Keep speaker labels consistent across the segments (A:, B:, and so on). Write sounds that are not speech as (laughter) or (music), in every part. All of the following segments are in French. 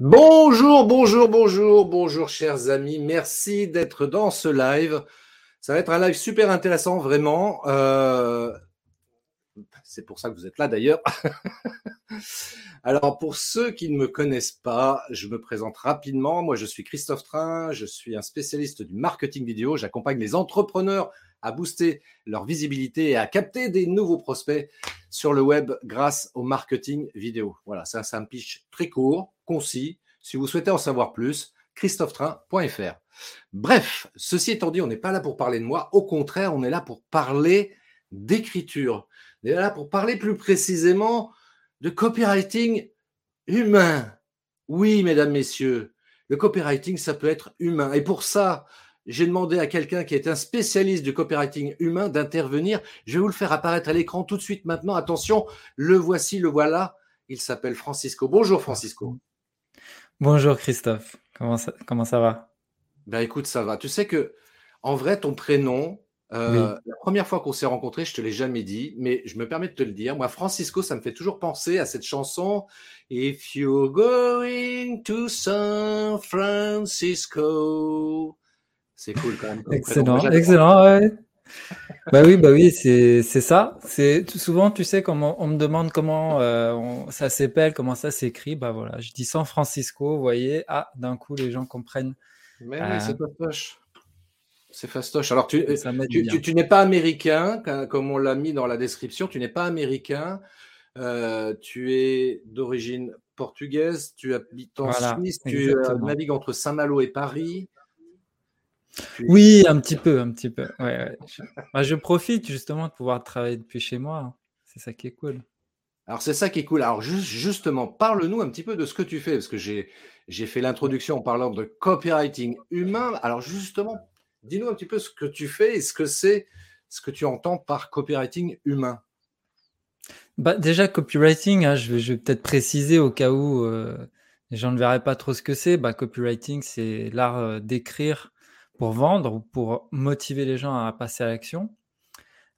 A: Bonjour, bonjour, bonjour, bonjour chers amis, merci d'être dans ce live. Ça va être un live super intéressant, vraiment. Euh, c'est pour ça que vous êtes là d'ailleurs. (laughs) Alors pour ceux qui ne me connaissent pas, je me présente rapidement. Moi je suis Christophe Train, je suis un spécialiste du marketing vidéo. J'accompagne les entrepreneurs à booster leur visibilité et à capter des nouveaux prospects sur le web grâce au marketing vidéo. Voilà, ça c'est un pitch très court, concis. Si vous souhaitez en savoir plus, christophetrain.fr. Bref, ceci étant dit, on n'est pas là pour parler de moi. Au contraire, on est là pour parler d'écriture. Est là pour parler plus précisément de copywriting humain. Oui, mesdames, messieurs, le copywriting, ça peut être humain. Et pour ça, j'ai demandé à quelqu'un qui est un spécialiste du copywriting humain d'intervenir. Je vais vous le faire apparaître à l'écran tout de suite maintenant. Attention, le voici, le voilà. Il s'appelle Francisco. Bonjour Francisco.
B: Bonjour Christophe. Comment ça, comment ça va?
A: Ben écoute, ça va. Tu sais que en vrai, ton prénom, euh, la première fois qu'on s'est rencontrés, je te l'ai jamais dit, mais je me permets de te le dire. Moi, Francisco, ça me fait toujours penser à cette chanson If you're going to San Francisco.
B: C'est cool quand même. Excellent, excellent, ouais. bah oui, bah oui, c'est ça. C'est souvent, tu sais, quand on, me demande comment euh, ça s'appelle, comment ça s'écrit, bah voilà, je dis San Francisco, vous voyez, ah, d'un coup, les gens comprennent.
A: Mais euh, c'est fastoche. C'est fastoche. Alors, tu, tu, tu, n'es pas américain, comme on l'a mis dans la description, tu n'es pas américain, euh, tu es d'origine portugaise, tu habites en Suisse, tu navigues entre Saint-Malo et Paris.
B: Oui, un petit peu, un petit peu. Bah, je... profite justement de pouvoir travailler depuis chez moi. Hein. C'est ça qui est cool.
A: Alors c'est ça qui est cool. Alors justement, parle-nous un petit peu de ce que tu fais, parce que j'ai fait l'introduction en parlant de copywriting humain. Alors justement, dis-nous un petit peu ce que tu fais et ce que c'est, ce que tu entends par copywriting humain.
B: Bah, déjà, copywriting, hein, je vais, peut-être préciser au cas où euh, les gens ne verraient pas trop ce que c'est. Bah, copywriting, c'est l'art euh, d'écrire pour vendre ou pour motiver les gens à passer à l'action.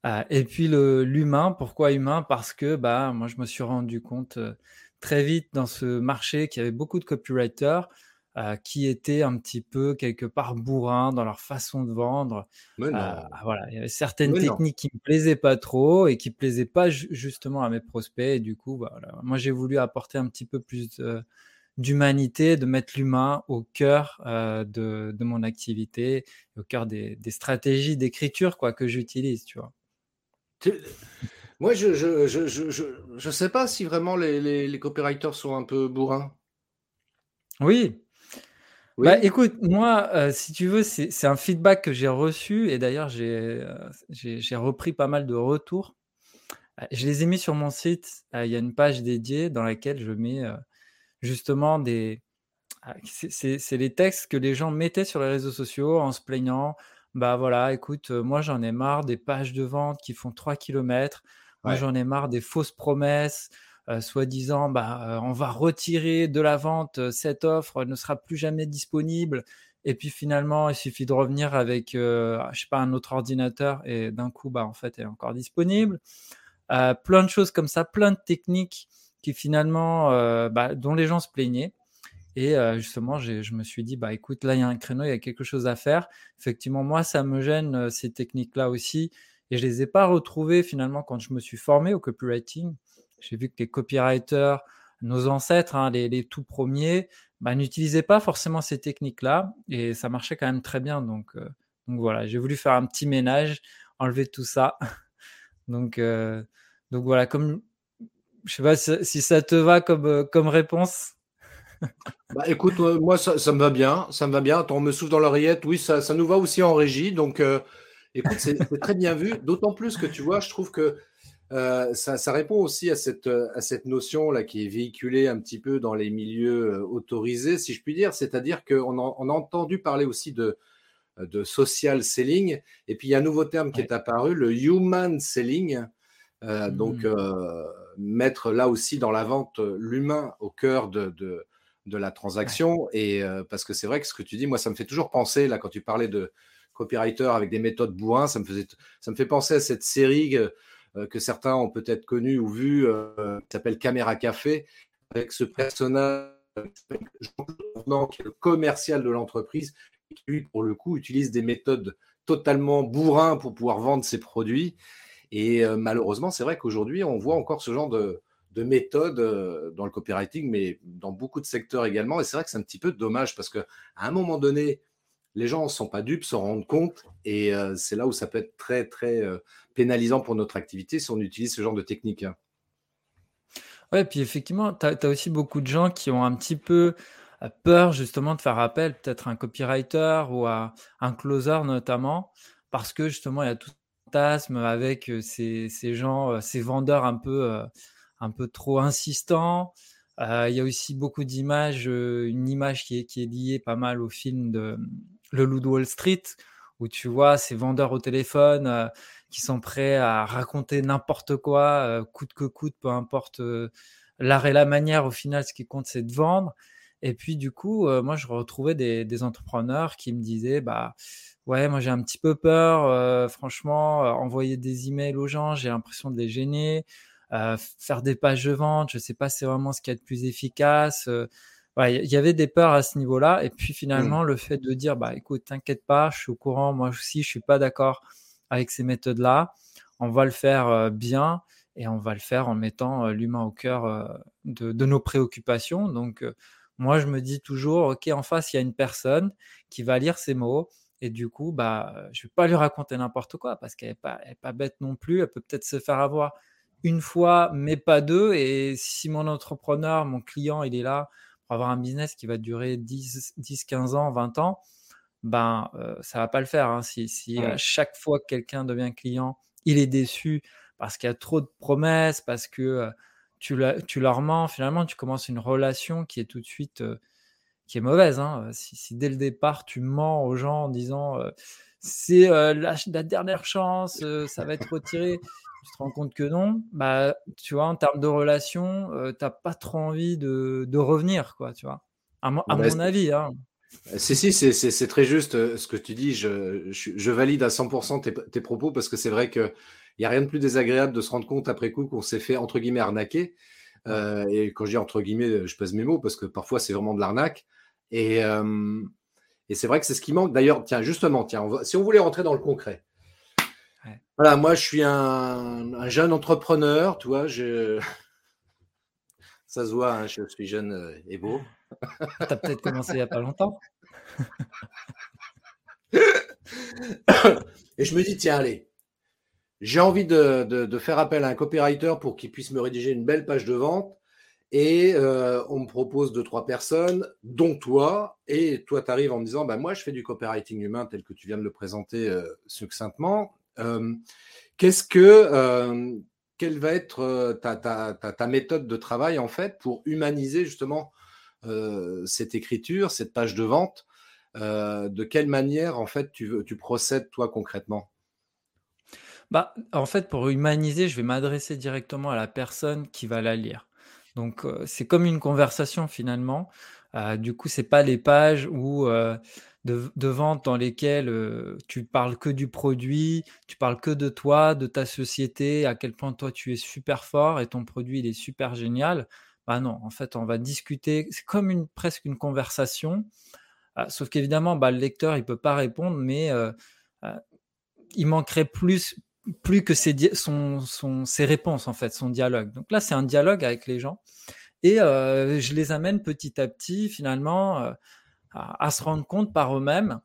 B: Euh, et puis l'humain, pourquoi humain? Parce que bah, moi, je me suis rendu compte euh, très vite dans ce marché qu'il y avait beaucoup de copywriters euh, qui étaient un petit peu quelque part bourrins dans leur façon de vendre. voilà, il y avait certaines techniques qui me plaisaient pas trop et qui plaisaient pas justement à mes prospects. Et du coup, bah, voilà. moi, j'ai voulu apporter un petit peu plus d'humanité, de mettre l'humain au cœur euh, de, de, mon activité, au cœur des, des stratégies d'écriture quoi que j'utilise, tu vois.
A: Moi, je je, je, je, je, sais pas si vraiment les, les, les, copywriters sont un peu bourrins.
B: Oui. Oui. Bah, écoute, moi, euh, si tu veux, c'est un feedback que j'ai reçu et d'ailleurs, euh, j'ai repris pas mal de retours. Je les ai mis sur mon site. Il y a une page dédiée dans laquelle je mets justement des. Ah, c'est les textes que les gens mettaient sur les réseaux sociaux en se plaignant. Bah voilà, écoute, euh, moi j'en ai marre des pages de vente qui font 3 km. Moi j'en ai marre des fausses promesses, euh, soi-disant, bah, euh, on va retirer de la vente cette offre, elle ne sera plus jamais disponible. Et puis finalement, il suffit de revenir avec, je sais pas, un autre ordinateur et d'un coup, bah en fait, elle est encore disponible. plein de choses comme ça, plein de techniques qui finalement, euh, bah, dont les gens se plaignaient. Et euh, justement, je me suis dit, bah écoute, là, il y a un créneau, il y a quelque chose à faire. Effectivement, moi, ça me gêne euh, ces techniques-là aussi. Et je les ai pas retrouvées finalement quand je me suis formé au copywriting. J'ai vu que les copywriters, nos ancêtres, hein, les, les, tout premiers, bah, n'utilisaient pas forcément ces techniques-là. Et ça marchait quand même très bien. Donc, donc voilà, j'ai voulu faire un petit ménage, enlever tout ça. (laughs) donc, donc voilà, comme je sais pas si, ça te va comme, euh, réponse. (laughs)
A: Bah, écoute, euh, moi, ça, me va bien. Ça me va bien. Attends, on me souffle dans l'oreillette. Oui, ça, nous va aussi en régie. Donc, euh, écoute, c'est très bien vu. D'autant plus que tu vois, je trouve que euh, ça, répond aussi à cette, à cette notion là qui est véhiculée un petit peu dans les milieux euh, autorisés, si je puis dire. C'est-à-dire qu'on on a entendu parler aussi de, de social selling. Et puis il y a un nouveau terme qui est apparu, le human selling. Euh, donc mmh. mettre là aussi dans la vente l'humain au cœur de, de, de la transaction. Et parce que c'est vrai que ce que tu dis, moi, ça me fait toujours penser, là, quand tu parlais de copywriter avec des méthodes bourrin, ça me, faisait, ça me fait penser à cette série euh, que certains ont peut-être connu ou vu, euh, qui s'appelle Caméra Café, avec ce personnage qui est le commercial de l'entreprise, qui lui, pour le coup, utilise des méthodes totalement bourrin pour pouvoir vendre ses produits. Et euh, malheureusement, c'est vrai qu'aujourd'hui, on voit encore ce genre de, de méthodes dans le copywriting, mais dans beaucoup de secteurs également. Et c'est vrai que c'est un petit peu dommage parce qu'à un moment donné, les gens ne sont pas dupes, se rendent compte, et c'est là où ça peut être très, très pénalisant pour notre activité si on utilise ce genre de technique. Hein.
B: Ouais, puis effectivement, tu as, aussi beaucoup de gens qui ont un petit peu peur justement de faire appel peut-être à un copywriter ou à un closer notamment, parce que justement, il y a tout fantasme avec ces, ces, gens, ces vendeurs un peu, un peu trop insistants. il y a aussi beaucoup d'images, une image qui est, qui est liée pas mal au film de Le Loup de Wall Street, où tu vois ces vendeurs au téléphone qui sont prêts à raconter n'importe quoi, euh, coûte que coûte, peu importe euh, l'art et la manière, au final, ce qui compte, c'est de vendre. Et puis, du coup, euh, moi, je retrouvais des, entrepreneurs qui me disaient, bah, ouais, moi, j'ai un petit peu peur, franchement, envoyer des emails aux gens, j'ai l'impression de les gêner, faire des pages de vente, je sais pas c'est vraiment ce qui est le plus efficace. Il y avait des peurs à ce niveau-là. Et puis, mmh. finalement, le fait de dire, bah, écoute, t'inquiète pas, je suis au courant, moi aussi, je suis pas d'accord avec ces méthodes-là. On va le faire euh, bien et on va le faire en mettant euh, l'humain au cœur euh, de, nos préoccupations. Donc, moi, je me dis toujours, OK, en face, il y a une personne qui va lire ces mots. Et du coup, bah, je ne vais pas lui raconter n'importe quoi parce qu'elle n'est pas, pas bête non plus. Elle peut peut-être se faire avoir une fois, mais pas deux. Et si mon entrepreneur, mon client, il est là pour avoir un business qui va durer 10, 10 15 ans, 20 ans, ben euh, ça va pas le faire. Hein. Si, à chaque fois que quelqu'un devient client, il est déçu parce qu'il y a trop de promesses, parce que euh, tu, tu, leur mens, finalement, tu commences une relation qui est tout de suite euh, qui est mauvaise. Hein. Si, dès le départ tu mens aux gens en disant c'est la, dernière chance, ça va être retiré. Tu te rends compte que non, bah, tu vois, en termes de relation, tu n'as pas trop envie de, de, revenir, quoi, tu vois. À, à bah, mon avis. Hein.
A: Euh, si, si, c'est très juste euh, ce que tu dis. Je, je, valide à 100% tes, propos parce que c'est vrai qu'il n'y a rien de plus désagréable de se rendre compte après coup qu'on s'est fait, entre guillemets, arnaquer. Euh, et quand je dis entre guillemets, je pèse mes mots parce que parfois c'est vraiment de l'arnaque. Et, et c'est vrai que c'est ce qui manque. D'ailleurs, tiens, justement, tiens, si on voulait rentrer dans le concret. Voilà, moi je suis un, un, jeune entrepreneur, tu vois, je, (laughs) ça se voit, hein, je suis jeune euh, et beau. (laughs)
B: Tu as peut-être commencé il n'y a pas longtemps. (coughs)
A: et je me dis, tiens, allez, j'ai envie de, faire appel à un copywriter pour qu'il puisse me rédiger une belle page de vente. Et euh, on me propose deux, trois personnes, dont toi. Et toi, tu arrives en me disant, bah, moi, je fais du copywriting humain tel que tu viens de le présenter euh, succinctement. Qu'est-ce que quelle va être euh, ta, méthode de travail en fait pour humaniser justement euh, cette écriture, cette page de vente euh, De quelle manière en fait tu, tu procèdes toi concrètement?
B: Bah, en fait, pour humaniser, je vais m'adresser directement à la personne qui va la lire. Donc, c'est comme une conversation finalement. du coup, c'est pas les pages où de, vente dans lesquelles euh, tu parles que du produit, tu parles que de toi, de ta société, à quel point toi tu es super fort et ton produit il est super génial. Bah non, en fait, on va discuter. C'est comme une presque une conversation. Ah, sauf qu'évidemment, bah, le lecteur il peut pas répondre, mais euh, euh, il manquerait plus plus que ses, son, son, ses réponses en fait, son dialogue. Donc là, c'est un dialogue avec les gens et je les amène petit à petit finalement à, se rendre compte par eux-mêmes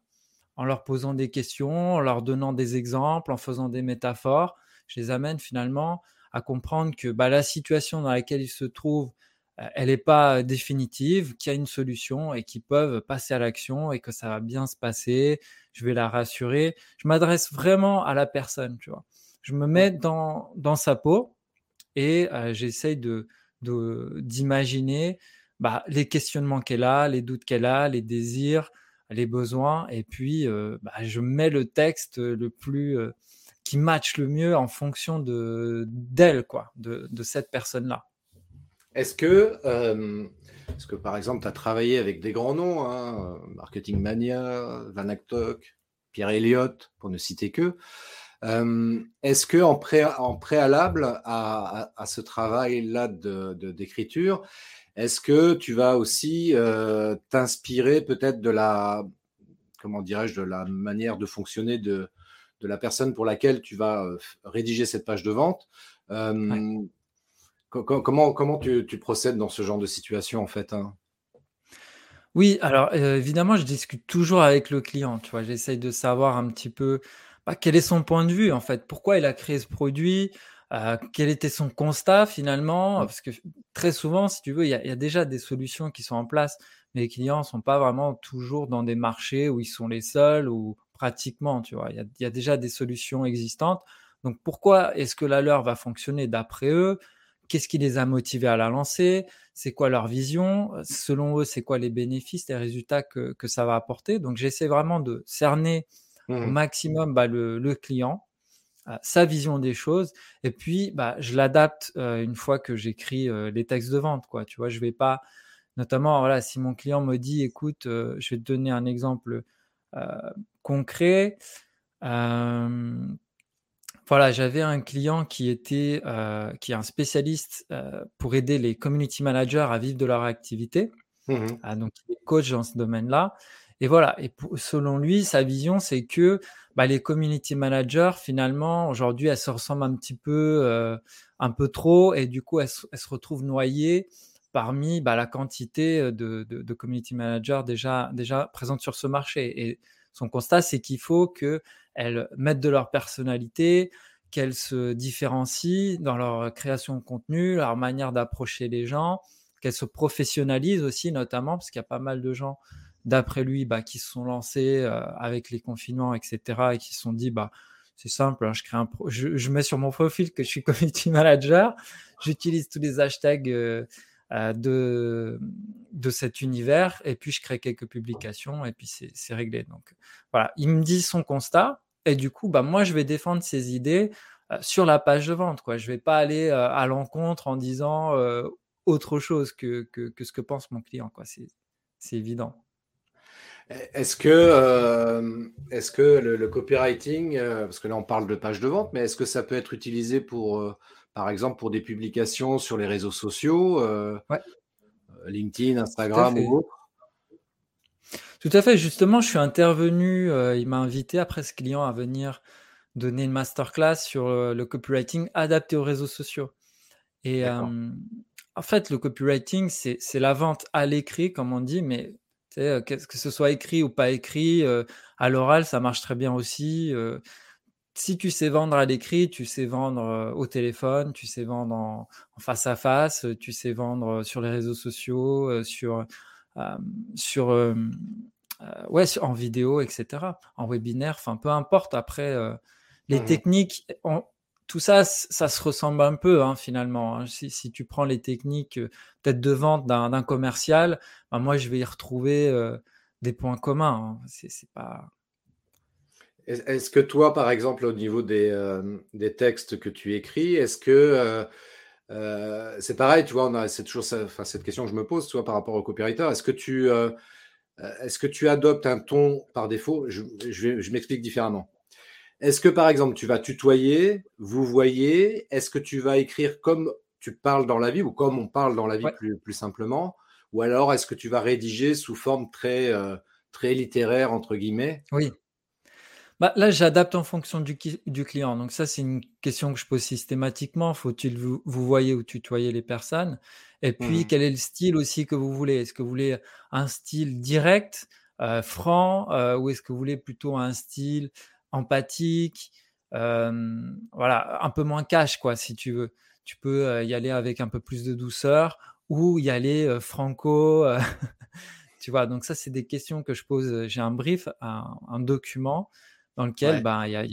B: en leur posant des questions, en leur donnant des exemples, en faisant des métaphores. Je les amène finalement à comprendre que bah, la situation dans laquelle ils se trouvent, euh, elle n'est pas définitive, qu'il y a une solution et qu'ils peuvent passer à l'action et que ça va bien se passer. Je vais la rassurer. Je m'adresse vraiment à la personne, tu vois. Je me mets dans, dans sa peau et j'essaye de, d'imaginer bah, les questionnements qu'elle a, les doutes qu'elle a, les désirs, les besoins, et puis bah, je mets le texte le plus qui match le mieux en fonction de d'elle, quoi, de, de cette personne-là.
A: Est-ce que, est-ce que par exemple, tu as travaillé avec des grands noms, hein, Marketing Mania, Van Pierre Elliott, pour ne citer que. Est-ce que en, en préalable à, à, ce travail-là d'écriture, est-ce que tu vas aussi t'inspirer peut-être de la, comment dirais-je, de la manière de fonctionner de, de la personne pour laquelle tu vas rédiger cette page de vente? Comment, comment tu, tu, procèdes dans ce genre de situation en fait hein?
B: Oui, alors évidemment, je discute toujours avec le client. Tu vois, j'essaye de savoir un petit peu bah, quel est son point de vue en fait, pourquoi il a créé ce produit, quel était son constat finalement, mmh. parce que très souvent, si tu veux, il y, a, déjà des solutions qui sont en place, mais les clients ne sont pas vraiment toujours dans des marchés où ils sont les seuls ou pratiquement, tu vois, il y y a déjà des solutions existantes. Donc pourquoi est-ce que la leur va fonctionner d'après eux? Qu'est-ce qui les a motivés à la lancer? C'est quoi leur vision? Selon eux, c'est quoi les bénéfices, les résultats que, que ça va apporter? Donc, j'essaie vraiment de cerner au mmh. maximum bah, le, le, client, euh, sa vision des choses, et puis bah, je l'adapte euh, une fois que j'écris euh, les textes de vente. Quoi. Tu vois, je vais pas, notamment, voilà, si mon client me dit, écoute, je vais te donner un exemple concret voilà, j'avais un client qui était euh, qui est un spécialiste euh, pour aider les community managers à vivre de leur activité. Mmh ah, donc, il est coach dans ce domaine-là. Et voilà. Et selon lui, sa vision, c'est que bah, les community managers, finalement, aujourd'hui, elles se ressemblent un petit peu, euh, un peu trop, et du coup, elles, se retrouvent noyées parmi bah, la quantité de, de, de, community managers déjà déjà présentes sur ce marché. Et son constat, c'est qu'il faut que elles mettent de leur personnalité, qu'elles se différencient dans leur création de contenu, leur manière d'approcher les gens, qu'elles se professionnalisent aussi, notamment, parce qu'il y a pas mal de gens, d'après lui, bah, qui se sont lancés euh, avec les confinements, etc., et qui se sont dit, bah, c'est simple, hein, je, crée un je, mets sur mon profil que je suis (laughs) community manager, j'utilise tous les hashtags euh, euh, de, de cet univers, et puis je crée quelques publications, et puis c'est réglé. Donc voilà, il me dit son constat, et du coup, bah, moi, je vais défendre ces idées sur la page de vente. Quoi. Je ne vais pas aller à l'encontre en disant autre chose que, que, que, ce que pense mon client. C'est, évident.
A: Est-ce que, est-ce que le, copywriting, parce que là on parle de page de vente, mais est-ce que ça peut être utilisé pour, par exemple, pour des publications sur les réseaux sociaux, LinkedIn, Instagram ou autre?
B: Tout à fait. Justement, je suis intervenu, euh, il m'a invité après ce client à venir donner une masterclass sur euh, le copywriting adapté aux réseaux sociaux. Et en fait, le copywriting, c'est la vente à l'écrit, comme on dit, mais que ce soit écrit ou pas écrit, à l'oral, ça marche très bien aussi. si tu sais vendre à l'écrit, tu sais vendre au téléphone, tu sais vendre en, face à face, tu sais vendre sur les réseaux sociaux, sur, sur ouais, en vidéo, etc., en webinaire, enfin peu importe. Après, les mmh techniques, tout ça, ça se ressemble un peu hein, finalement. Hein. Si, tu prends les techniques euh, peut-être de vente d'un commercial, ben, moi je vais y retrouver des points communs. Hein. C'est pas.
A: Est-ce que toi, par exemple, au niveau des, des textes que tu écris, est-ce que c'est pareil, tu vois, c'est toujours cette question que je me pose, par rapport au copywriter. Est-ce que tu euh, adoptes un ton par défaut? Je, m'explique différemment. Est-ce que par exemple tu vas tutoyer, vous voyez Est-ce que tu vas écrire comme tu parles dans la vie ou comme on parle dans la vie plus, plus, simplement? Ou alors est-ce que tu vas rédiger sous forme très, euh, très littéraire entre guillemets?
B: Oui. Bah, là, j'adapte en fonction du, du, client. Donc ça, c'est une question que je pose systématiquement. Faut-il vous, vous voyez ou tutoyer les personnes? Et puis, mmh. quel est le style aussi que vous voulez? Est-ce que vous voulez un style direct, euh, franc, euh, ou est-ce que vous voulez plutôt un style empathique euh, Voilà, un peu moins cash, quoi, si tu veux. Tu peux y aller avec un peu plus de douceur ou y aller franco. (laughs) tu vois, donc ça, c'est des questions que je pose. J'ai un brief, un, un document dans lequel ben, il y a,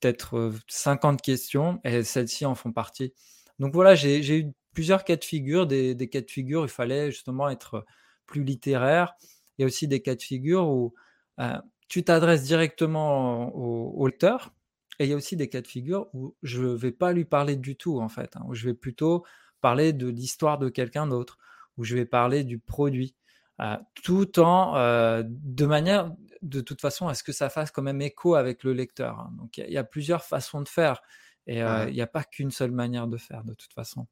B: peut-être 50 questions et celles-ci en font partie. Donc voilà, j'ai eu plusieurs cas de figure, des, cas de figure, il fallait justement être plus littéraire. Il y a aussi des cas de figure où euh, tu t'adresses directement au, lecteur. Et il y a aussi des cas de figure où je ne vais pas lui parler du tout, en fait, hein, où je vais plutôt parler de l'histoire de quelqu'un d'autre, où je vais parler du produit, euh, tout en, euh, de manière, de toute façon, à ce que ça fasse quand même écho avec le lecteur. Hein. Donc il y, a plusieurs façons de faire, et il n'y a pas qu'une seule manière de faire, de toute façon.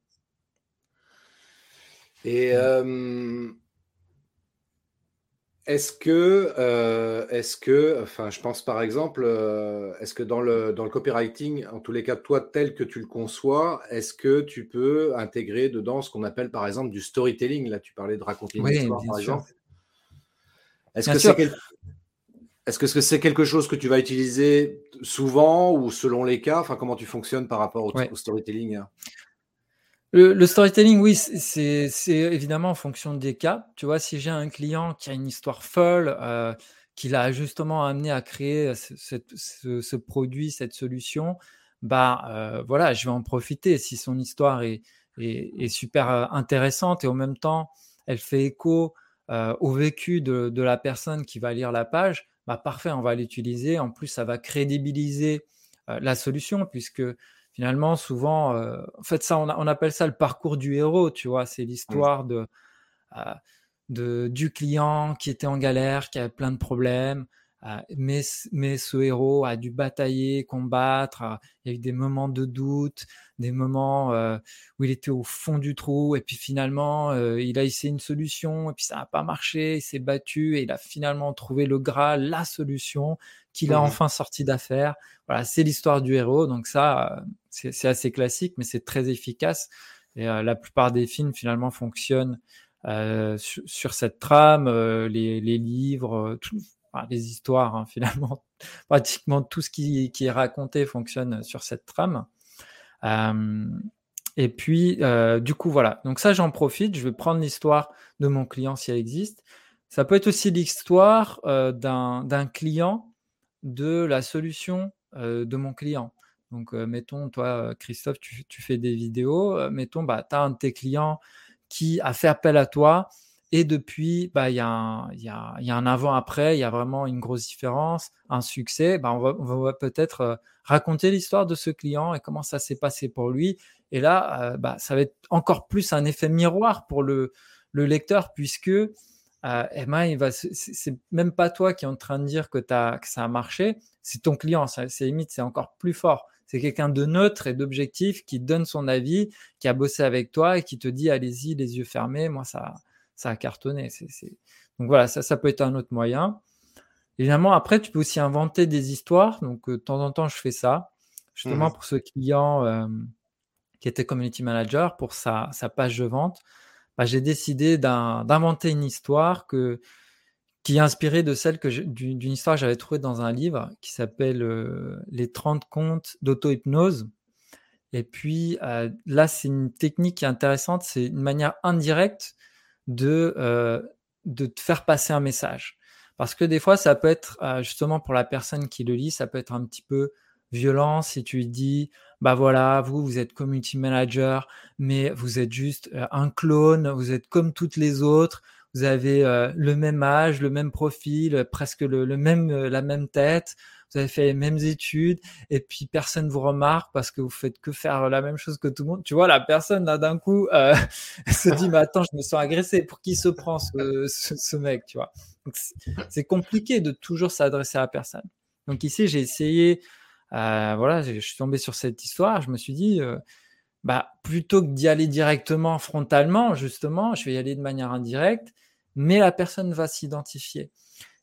A: Et est-ce que, euh, est-ce que, enfin, je pense par exemple, euh, est-ce que dans le, dans le copywriting, en tous les cas, toi, tel que tu le conçois, est-ce que tu peux intégrer dedans ce qu'on appelle par exemple du storytelling? Là, tu parlais de raconter une histoire, par exemple. Est-ce que c'est est-ce que c'est quelque chose que tu vas utiliser souvent ou selon les cas? Enfin, comment tu fonctionnes par rapport au, storytelling?
B: Le, storytelling, oui, c'est évidemment en fonction des cas. Tu vois, si j'ai un client qui a une histoire folle, euh, qui l'a justement amené à créer ce, produit, cette solution, bah euh, voilà, je vais en profiter. Si son histoire est, super euh, intéressante et en même temps, elle fait écho au vécu de, de, la personne qui va lire la page, bah parfait, on va l'utiliser. En plus, ça va crédibiliser la solution puisque finalement, souvent, euh, en fait, ça, on, appelle ça le parcours du héros, tu vois. C'est mmh. l'histoire de, euh, de, du client qui était en galère, qui avait plein de problèmes, euh, mais, mais ce héros a dû batailler, combattre. il y a eu des moments de doute, des moments où il était au fond du trou, et puis finalement, il a essayé une solution, et puis ça n'a pas marché, il s'est battu, et il a finalement trouvé le Graal, la solution qu'il a mmh enfin sorti d'affaires. Voilà, c'est l'histoire du héros. Donc ça, c'est assez classique, mais c'est très efficace. Et la plupart des films finalement fonctionnent sur, cette trame, les, livres, les histoires hein, (laughs) finalement, pratiquement tout ce qui, est raconté fonctionne sur cette trame. et puis, du coup, voilà. Donc ça, j'en profite. Je vais prendre l'histoire de mon client si elle existe. Ça peut être aussi l'histoire d'un client de la solution de mon client. Donc, mettons, toi, Christophe, tu, fais des vidéos. mettons, bah, tu as un de tes clients qui a fait appel à toi. Et depuis, bah, il y, a un avant-après, il y a vraiment une grosse différence, un succès. Bah, on va, peut-être raconter l'histoire de ce client et comment ça s'est passé pour lui. Et là, bah, ça va être encore plus un effet miroir pour le, le lecteur, puisque euh, Emma, il va, c'est même pas toi qui est en train de dire que, as, que ça a marché, c'est ton client. C'est limite, c'est encore plus fort. C'est quelqu'un de neutre et d'objectif qui donne son avis, qui a bossé avec toi et qui te dit allez-y, les yeux fermés. Moi, ça, ça a cartonné. Donc voilà, ça, ça peut être un autre moyen. Évidemment, après, tu peux aussi inventer des histoires. Donc, euh, de temps en temps, je fais ça. Justement, mmh pour ce client euh, qui était community manager, pour sa, sa page de vente, bah, j'ai décidé d'inventer une histoire qui est inspirée de celle d'une histoire que j'avais trouvée dans un livre qui s'appelle euh, Les 30 contes d'auto-hypnose. Et puis euh, là, c'est une technique intéressante, c'est une manière indirecte de, euh, faire passer un message. Parce que des fois, ça peut être, justement pour la personne qui le lit, ça peut être un petit peu violent si tu dis bah voilà, vous, vous êtes community manager, mais vous êtes juste euh, un clone, vous êtes comme toutes les autres, vous avez euh, le même âge, le même profil, presque le, même, euh, la même tête, vous avez fait les mêmes études, et puis personne vous remarque parce que vous faites que faire la même chose que tout le monde. Tu vois, la personne là d'un coup (laughs) se dit, mais attends, je me sens agressé. Pour qui se prend ce, ce, mec, tu vois? C'est compliqué de toujours s'adresser à personne. Donc ici, j'ai essayé euh, voilà, je suis tombé sur cette histoire. Je me suis dit, euh, bah, plutôt que d'y aller directement frontalement, justement, je vais y aller de manière indirecte, mais la personne va s'identifier.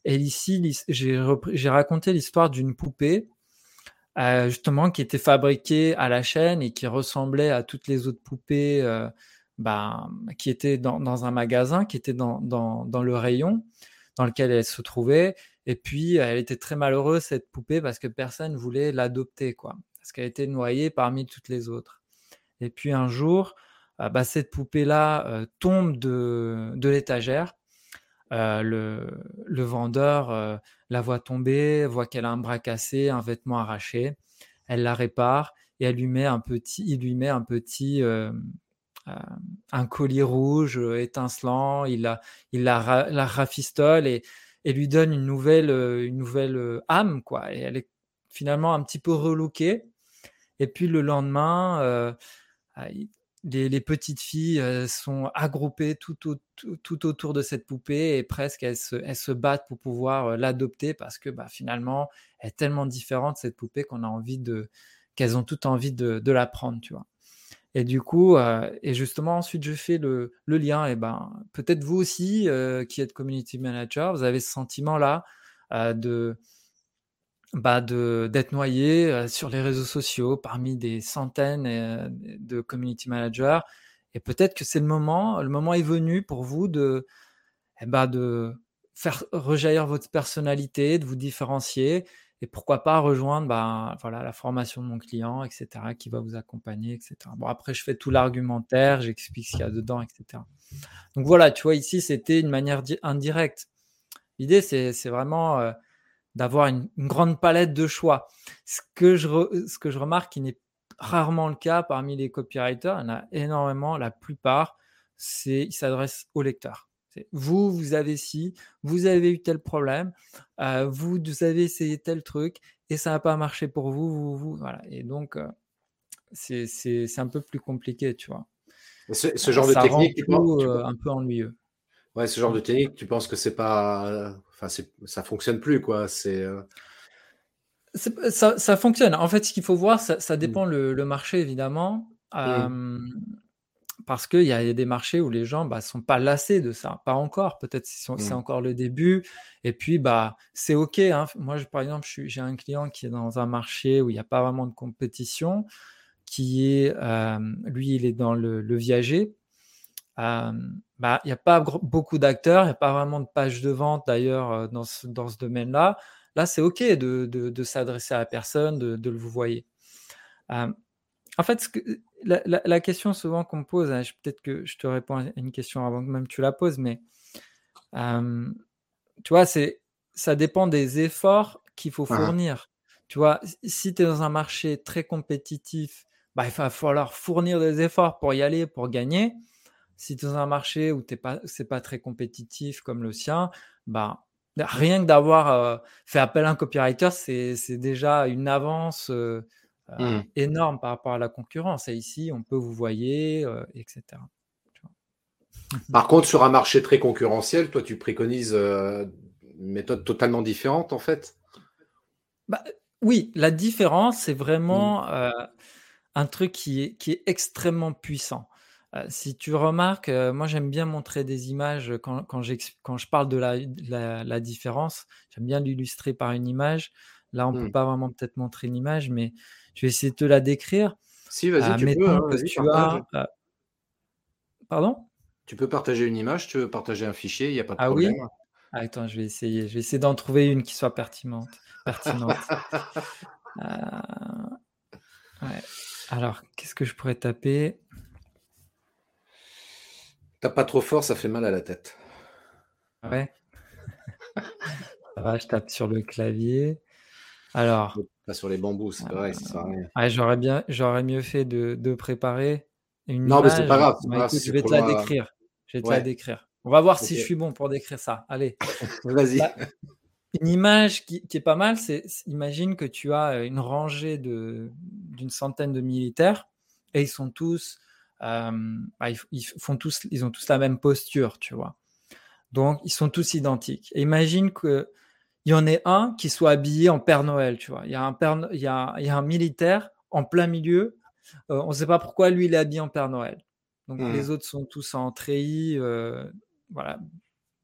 B: Et ici, j'ai raconté l'histoire d'une poupée, euh, justement, qui était fabriquée à la chaîne et qui ressemblait à toutes les autres poupées bah, qui étaient dans, un magasin, qui étaient dans, dans le rayon dans lequel elle se trouvait. Et puis, elle était très malheureuse, cette poupée, parce que personne ne voulait l'adopter, quoi. Parce qu'elle était noyée parmi toutes les autres. Et puis, un jour, euh, bah, cette poupée-là euh, tombe de, de l'étagère. Euh, le, le, vendeur la voit tomber, voit qu'elle a un bras cassé, un vêtement arraché. Elle la répare. et elle lui met un petit, il lui met un petit, un collier rouge étincelant, il la, il la, la rafistole et, et, lui donne une nouvelle, une nouvelle âme, quoi. Et elle est finalement un petit peu relookée. Et puis le lendemain, ah, les, petites filles sont agroupées tout, tout, autour de cette poupée et presque elles se, elles se battent pour pouvoir l'adopter parce que bah, finalement, elle est tellement différente cette poupée qu'on a envie de, qu'elles ont toutes envie de, de la prendre, tu vois. Et du coup, et justement, ensuite, je fais le, lien. Et ben, peut-être vous aussi, qui êtes community manager, vous avez ce sentiment-là de, bah d'être noyé sur les réseaux sociaux parmi des centaines de community managers. Et peut-être que c'est le moment, le moment est venu pour vous de, eh bah de faire rejaillir votre personnalité, de vous différencier et pourquoi pas rejoindre bah, voilà, la formation de mon client, etc., qui va vous accompagner, etc. Bon, après, je fais tout l'argumentaire, j'explique ce qu'il y a dedans, etc. Donc voilà, tu vois, ici, c'était une manière indirecte. L'idée, c'est vraiment d'avoir une, grande palette de choix. Ce que je, ce que je remarque qui n'est rarement le cas parmi les copywriters, il y en a énormément, la plupart, c'est ils s'adressent au lecteur. Vous, vous avez ci, vous avez eu tel problème, euh, vous, vous avez essayé tel truc et ça n'a pas marché pour vous, vous, vous voilà. Et donc, euh, c'est un peu plus compliqué, tu vois.
A: Ce, genre de technique,
B: rend euh, un peu ennuyeux.
A: Ouais, ce genre de technique, tu penses que c'est pas, enfin, ça fonctionne plus, quoi. C'est
B: ça, ça, fonctionne. En fait, ce qu'il faut voir, ça, ça mmh. dépend le, le, marché, évidemment. Mmh parce qu'il y, a des marchés où les gens ne bah, sont pas lassés de ça. Pas encore, peut-être c'est mmh. encore le début. Et puis, bah, c'est OK. Hein. Moi, par exemple, j'ai un client qui est dans un marché où il n'y a pas vraiment de compétition, qui est, lui, il est dans le, viager. bah, il n'y a pas beaucoup d'acteurs, il n'y a pas vraiment de page de vente d'ailleurs dans ce, dans ce domaine-là. Là, c'est OK de, de, s'adresser à la personne, de, de le vous voyez. En fait, que, la, question souvent qu'on me pose, hein, peut-être que je te réponds à une question avant que même tu la poses, mais tu vois, c'est, ça dépend des efforts qu'il faut ah. fournir. Tu vois, si tu es dans un marché très compétitif, bah, il va falloir fournir des efforts pour y aller, pour gagner. Si tu es dans un marché où ce pas, c'est pas très compétitif comme le sien, bah, rien que d'avoir fait appel à un copywriter, c'est, c'est déjà une avance euh, mmh. énorme par rapport à la concurrence. Et ici, on peut vous voyer, euh, etc. (laughs)
A: Par contre, sur un marché très concurrentiel, toi, tu préconises euh, une méthode totalement différente, en fait?
B: Bah, Oui, la différence, c'est vraiment mmh. un truc qui est, qui est extrêmement puissant. si tu remarques, moi j'aime bien montrer des images quand, quand, quand je parle de la, la, différence. J'aime bien l'illustrer par une image. Là, on ne peut mmh. pas vraiment peut-être montrer une image, mais je vais essayer de te la décrire.
A: Si, vas-y, euh, tu peux. Hein, tu as...
B: Euh, pardon?
A: Tu peux partager une image, tu veux partager un fichier, il n'y a pas de ah problème. Oui
B: ah, Attends, je vais essayer. Je vais essayer d'en trouver une qui soit pertinente. pertinente. (laughs) Euh, Alors, qu'est-ce que je pourrais taper?
A: Tape pas trop fort, ça fait mal à la tête.
B: Ouais. (laughs) je tape sur le clavier. Alors.
A: Pas sur les bambous, c'est vrai, ça sert à
B: rien. j'aurais bien, j'aurais mieux fait de, préparer une
A: non, mais c'est pas grave.
B: je vais te la décrire. Je vais te la décrire. On va voir si je suis bon pour décrire ça. Allez. (laughs)
A: Vas-y. Bah,
B: une image qui, est pas mal, c'est imagine que tu as euh, une rangée de d'une centaine de militaires et ils sont tous, euh, bah, ils, font tous, ils ont tous la même posture, tu vois. Donc ils sont tous identiques. Et imagine que il y en ait un qui soit habillé en Père Noël, tu vois. Il y a un, père, il y a, il y a un militaire en plein milieu. Euh, on ne sait pas pourquoi lui, il est habillé en Père Noël. Donc mmh. les autres sont tous en treillis, euh, voilà.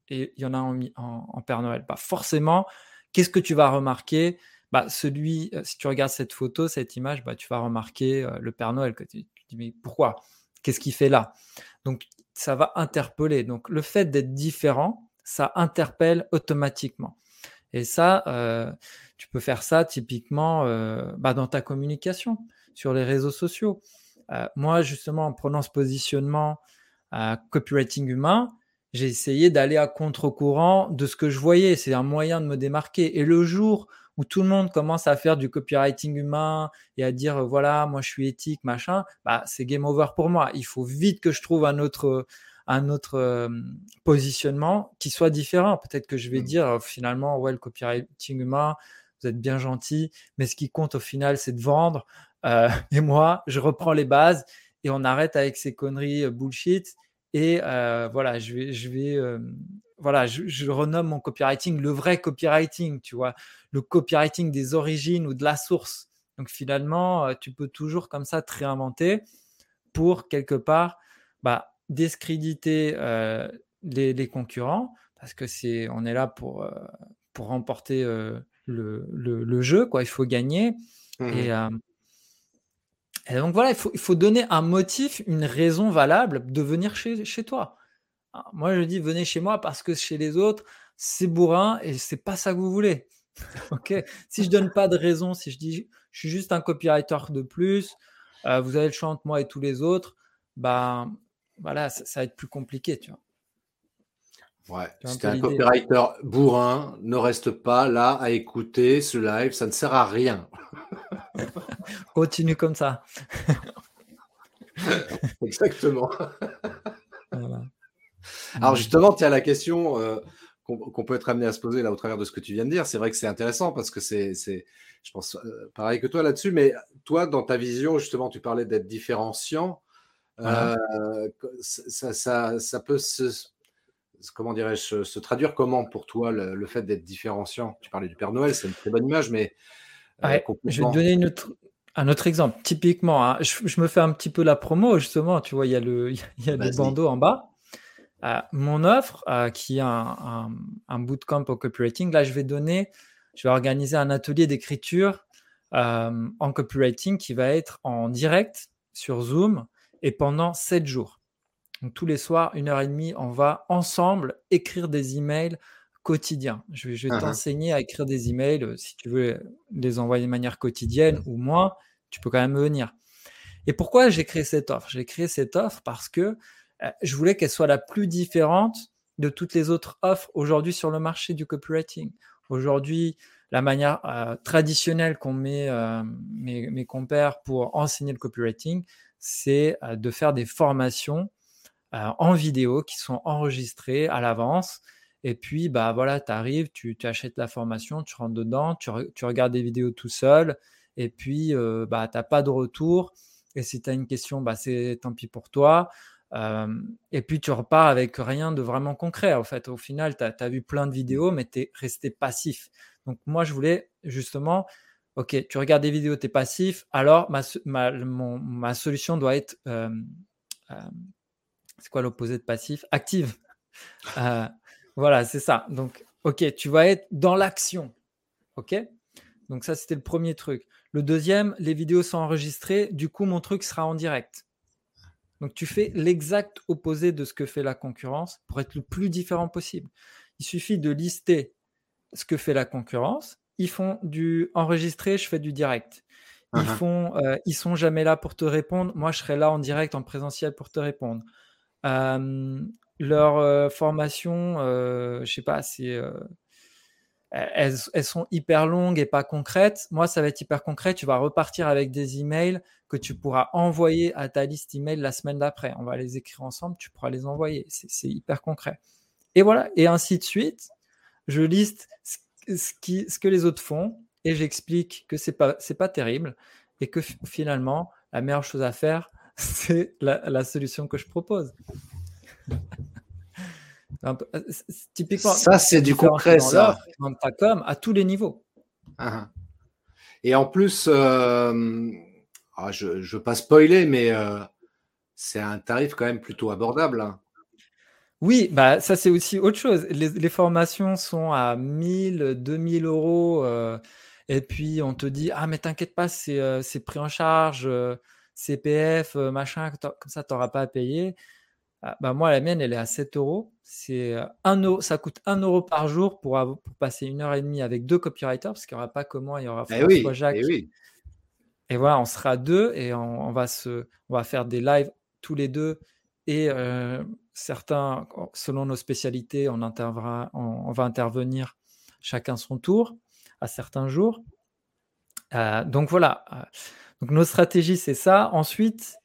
B: Et il y en a en, en, Père Noël. Pas forcément. Qu'est-ce que tu vas remarquer? Bah, celui, euh, si tu regardes cette photo, cette image, bah, tu vas remarquer le Père Noël. Que tu, tu dis, mais pourquoi? Qu'est-ce qu'il fait là? Donc, ça va interpeller. Donc, le fait d'être différent, ça interpelle automatiquement. Et ça, euh, tu peux faire ça typiquement euh, bah, dans ta communication sur les réseaux sociaux. Euh, moi, justement, en prenant ce positionnement copywriting humain, j'ai essayé d'aller à contre-courant de ce que je voyais. C'est un moyen de me démarquer. Et le jour où tout le monde commence à faire du copywriting humain et à dire voilà, moi je suis éthique, machin, bah, c'est game over pour moi. Il faut vite que je trouve un autre, un autre positionnement qui soit différent. Peut-être que je vais mmh. dire finalement, ouais, le copywriting humain, vous êtes bien gentil, mais ce qui compte au final, c'est de vendre. Euh, (laughs) et moi, je reprends les bases et on arrête avec ces conneries bullshit. Et euh, voilà, je vais, je vais, voilà, je, renomme mon copywriting le vrai copywriting, tu vois, le copywriting des origines ou de la source. Donc finalement, tu peux toujours comme ça te réinventer pour quelque part bah, discréditer les, concurrents parce que c'est, on est là pour, pour remporter le, le, jeu, quoi. Il faut gagner. Et, mmh et, donc voilà, il faut, il faut donner un motif, une raison valable de venir chez, chez toi. Ah, moi, je dis venez chez moi parce que chez les autres, c'est bourrin et c'est pas ça que vous voulez. (laughs) ok? Si je donne pas de raison, si je dis je suis juste un copywriter de plus, vous avez le choix entre moi et tous les autres, bah voilà, ça, ça va être plus compliqué, tu vois.
A: Ouais, si un copywriter bourrin, ne reste pas là à écouter ce live, ça ne sert à rien. (laughs)
B: Continue comme ça. (laughs)
A: Exactement. Alors justement, tu as la question euh, qu'on peut être amené à se poser là au travers de ce que tu viens de dire. C'est vrai que c'est intéressant parce que c'est, je pense, euh, pareil que toi là-dessus. Mais toi, dans ta vision, justement, tu parlais d'être différenciant. Euh, ça, ça, ça, peut se, comment dirais-je, se traduire comment pour toi le, fait d'être différenciant? Tu parlais du Père Noël, c'est une très bonne image, mais.
B: Euh, je vais te donner un autre exemple. Typiquement, hein, je, me fais un petit peu la promo, justement. Tu vois, il y a le, (laughs) il y a le bandeau en bas. Euh, mon offre, qui est un, un, bootcamp au copywriting, là, je vais donner, je vais organiser un atelier d'écriture en copywriting qui va être en direct sur Zoom et pendant 7 jours. Donc, tous les soirs, une heure et demie, on va ensemble écrire des emails quotidiens. Je vais, ah ah. t'enseigner à écrire des emails. Euh, si tu veux les envoyer de manière quotidienne ou moins, tu peux quand même venir. Et pourquoi j'ai créé cette offre? J'ai créé cette offre parce que euh, je voulais qu'elle soit la plus différente de toutes les autres offres aujourd'hui sur le marché du copywriting. Aujourd'hui, la manière euh, traditionnelle qu'ont met mes, mes, compères pour enseigner le copywriting, c'est de faire des formations en vidéo qui sont enregistrés à l'avance. Et puis, bah voilà, tu arrives, tu, achètes la formation, tu rentres dedans, tu, regardes des vidéos tout seul, et puis, bah, tu n'as pas de retour. Et si tu as une question, bah, c'est tant pis pour toi. Et puis, tu repars avec rien de vraiment concret. En fait, au final, tu as, vu plein de vidéos, mais tu es resté passif. Donc, moi, je voulais justement, OK, tu regardes des vidéos, tu es passif. Alors, ma, solution doit être c'est quoi l'opposé de passif? Active. (laughs) Euh, voilà, c'est ça. Donc, ok, tu vas être dans l'action. Ok? Donc, ça, c'était le premier truc. Le deuxième, les vidéos sont enregistrées. Du coup, mon truc sera en direct. Donc, tu fais l'exact opposé de ce que fait la concurrence pour être le plus différent possible. Il suffit de lister ce que fait la concurrence. Ils font du enregistré, je fais du direct. Ils uh-huh. font, euh, ils sont jamais là pour te répondre. Moi, je serai là en direct, en présentiel pour te répondre leur formation, je sais pas, c'est elles, elles, sont hyper longues et pas concrètes. Moi, ça va être hyper concret. Tu vas repartir avec des emails que tu pourras envoyer à ta liste email la semaine d'après. On va les écrire ensemble, tu pourras les envoyer. C'est hyper concret. Et voilà, et ainsi de suite. Je liste ce, qui, ce que les autres font et j'explique que c'est pas c'est pas terrible et que finalement la meilleure chose à faire (laughs) c'est la, solution que je propose. (laughs) Euh, typiquement,
A: ça, c'est du concret, ça.
B: Dans ta com, à tous les niveaux.
A: Ah, ah. Et en plus, euh, ah, je ne veux pas spoiler, mais euh, c'est un tarif quand même plutôt abordable. Hein.
B: Oui, bah, ça, c'est aussi autre chose. Les, formations sont à 1000, 2000 euros. et puis, on te dit, ah, mais t'inquiète pas, c'est pris en charge. CPF, euh, machin, comme ça, tu n'auras pas à payer. Ah, bah moi, la mienne, elle est à 7 euros. C'est euh, euro, ça coûte 1 euro par jour pour, pour, passer une heure et demie avec deux copywriters, parce qu'il n'y aura pas moi, il y aura
A: eh François eh Jacques.
B: Et, voilà, on sera deux et on, va se, on va faire des lives tous les deux. Et euh, certains, selon nos spécialités, on, va intervenir chacun son tour. à certains jours. donc voilà. Donc nos stratégies, c'est ça. Ensuite,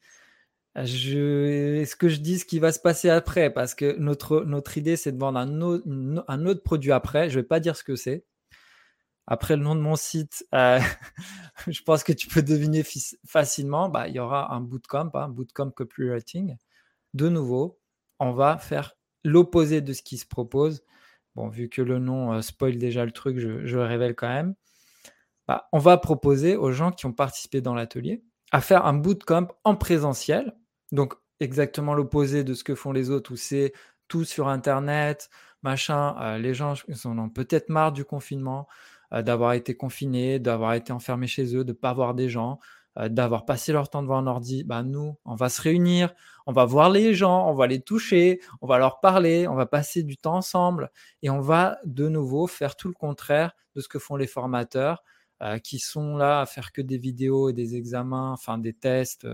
B: est-ce que je dis ce qui va se passer après? Parce que notre, notre idée, c'est de vendre un autre, un autre produit après. Je ne vais pas dire ce que c'est. Après le nom de mon site, euh, (laughs) je pense que tu peux deviner facilement. Bah, il y aura un bootcamp, un hein, bootcamp copywriting. De nouveau, on va faire l'opposé de ce qui se propose. Bon, vu que le nom euh, spoil déjà le truc, je, le révèle quand même. Bah, on va proposer aux gens qui ont participé dans l'atelier à faire un bootcamp en présentiel. Donc, exactement l'opposé de ce que font les autres, où c'est tout sur Internet, machin. Euh, les gens en ont peut-être marre du confinement, euh, d'avoir été confinés, d'avoir été enfermés chez eux, de ne pas voir des gens, d'avoir passé leur temps devant un ordi. Bah, nous, on va se réunir, on va voir les gens, on va les toucher, on va leur parler, on va passer du temps ensemble et on va de nouveau faire tout le contraire de ce que font les formateurs. qui sont là à faire que des vidéos et des examens, enfin des tests,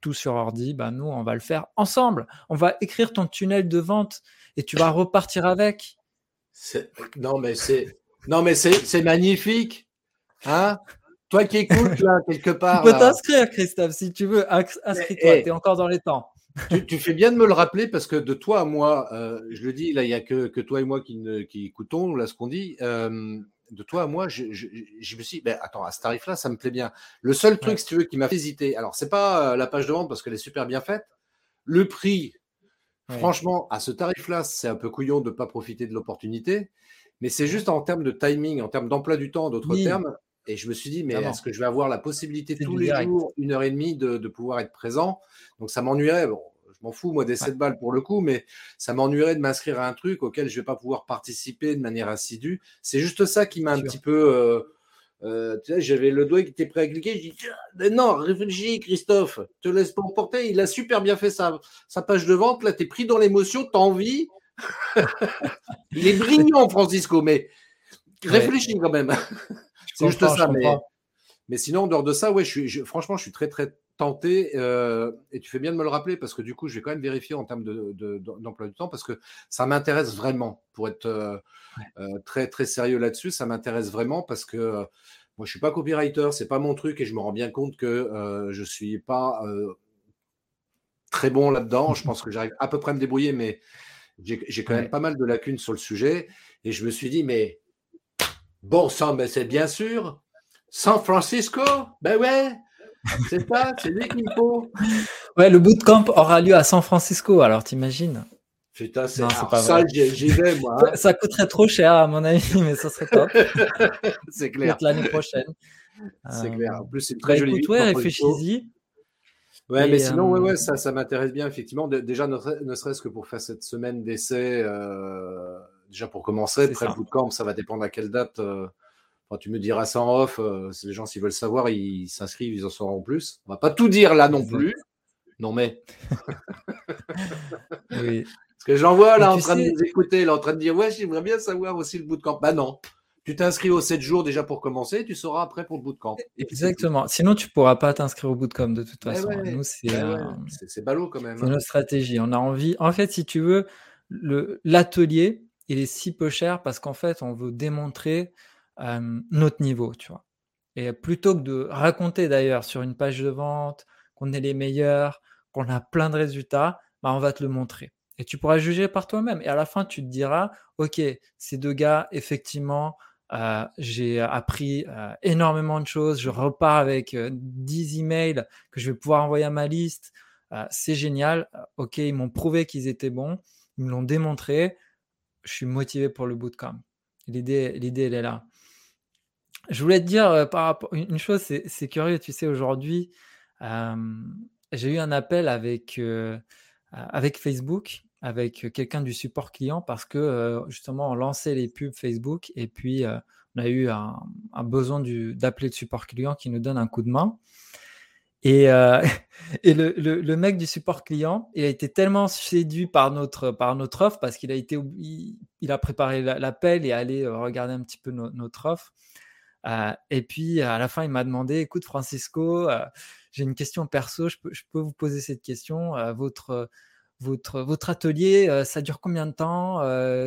B: tout sur ordi, bah nous, on va le faire ensemble. On va écrire ton tunnel de vente et tu vas repartir avec.
A: Non, mais c'est non, mais c'est magnifique. Hein? Toi qui écoutes là, quelque (laughs) part.
B: Tu peux t'inscrire, Christophe, si tu veux. Inscris-toi, tu es encore dans les temps.
A: tu, fais bien de me le rappeler parce que de toi à moi, euh, je le dis, là, il n'y a que, que, toi et moi qui, qui écoutons là ce qu'on dit. Euh, de toi à moi, je, me suis dit, ben, attends, à ce tarif-là, ça me plaît bien. Le seul truc, si tu veux, qui m'a fait hésiter, alors, c'est pas euh, la page de vente parce qu'elle est super bien faite. Le prix, franchement, à ce tarif-là, c'est un peu couillon de ne pas profiter de l'opportunité. Mais c'est juste en termes de timing, en termes d'emploi du temps, d'autres termes. Et je me suis dit, mais est-ce que je vais avoir la possibilité tous les jours, une heure et demie, de, de pouvoir être présent? Donc, ça m'ennuierait. Bon, je m'en fous, moi, des 7 balles pour le coup, mais ça m'ennuierait de m'inscrire à un truc auquel je ne vais pas pouvoir participer de manière assidue. C'est juste ça qui m'a un petit peu. Euh, euh, tu sais, j'avais le doigt qui était prêt à cliquer. Je dis, non, réfléchis, Christophe, te laisse pas emporter. Il a super bien fait sa, sa page de vente. Là, tu es pris dans l'émotion, tu as envie. (laughs) Il est brillant, Francisco, mais réfléchis quand même. (laughs) C'est juste ça. Mais, mais, sinon, en dehors de ça, ouais, je suis, franchement, je suis très, très tenté, euh, et tu fais bien de me le rappeler, parce que du coup, je vais quand même vérifier en termes d'emploi de, du temps, parce que ça m'intéresse vraiment, pour être euh, euh, très, très sérieux là-dessus, ça m'intéresse vraiment, parce que moi, je suis pas copywriter, c'est pas mon truc, et je me rends bien compte que je suis pas très bon là-dedans. Je pense que j'arrive à peu près à me débrouiller, mais j'ai quand même pas mal de lacunes sur le sujet, et je me suis dit, mais bon sang, mais c'est bien sûr, San Francisco, ben ouais, c'est ça, c'est lui qu'il faut.
B: Ouais, le bootcamp aura lieu à San Francisco, alors t'imagines?
A: Putain, c'est pas ça, j'y vais, moi.
B: Hein. (laughs) Ça, coûterait trop cher, à mon avis, mais ça serait top. (laughs)
A: c'est clair.
B: L'année prochaine.
A: C'est clair. En plus, c'est très bah, joli.
B: Écoute, ouais, réfléchis-y.
A: Ouais, mais sinon, ouais, ouais, euh, ça, ça m'intéresse bien, effectivement. Déjà, ne, serait-ce que pour faire cette semaine d'essai, euh, déjà pour commencer. Après le bootcamp, ça va dépendre à quelle date. Euh, tu me diras ça en off. Euh, les gens, s'ils veulent savoir, ils s'inscrivent, ils en sauront plus. On va pas tout dire là non plus. Non, mais. (laughs) oui. Parce que j'en vois là en train de nous écouter, là, en train de dire Ouais, j'aimerais bien savoir aussi le bootcamp. Bah non. Tu t'inscris aux 7 jours déjà pour commencer, tu sauras après pour le bootcamp.
B: Exactement. Sinon, tu pourras pas t'inscrire au bootcamp de toute façon.
A: Nous, c'est c'est ballot quand même.
B: C'est hein. notre stratégie. On a envie. En fait, si tu veux, l'atelier, il est si peu cher parce qu'en fait, on veut démontrer notre niveau, tu vois. Et plutôt que de raconter d'ailleurs sur une page de vente qu'on est les meilleurs, qu'on a plein de résultats, bah, on va te le montrer. Et tu pourras juger par toi-même. Et à la fin, tu te diras, OK, ces deux gars, effectivement, euh, j'ai appris euh, énormément de choses. Je repars avec 10 euh, emails que je vais pouvoir envoyer à ma liste. c'est génial. OK, ils m'ont prouvé qu'ils étaient bons. Ils me l'ont démontré. Je suis motivé pour le bootcamp. L'idée, l'idée, elle est là. Je voulais te dire euh, par rapport une chose, c'est curieux, tu sais, aujourd'hui, j'ai eu un appel avec, euh, avec Facebook, avec quelqu'un du support client, parce que euh, justement, on lançait les pubs Facebook et puis on a eu un, besoin d'appeler le support client qui nous donne un coup de main. Et, (laughs) et le, mec du support client, il a été tellement séduit par notre, offre parce qu'il a il, a préparé l'appel et allé regarder un petit peu notre offre. Euh, et puis à la fin, il m'a demandé, écoute Francisco, euh, j'ai une question perso, je peux, vous poser cette question. Euh, votre atelier, ça dure combien de temps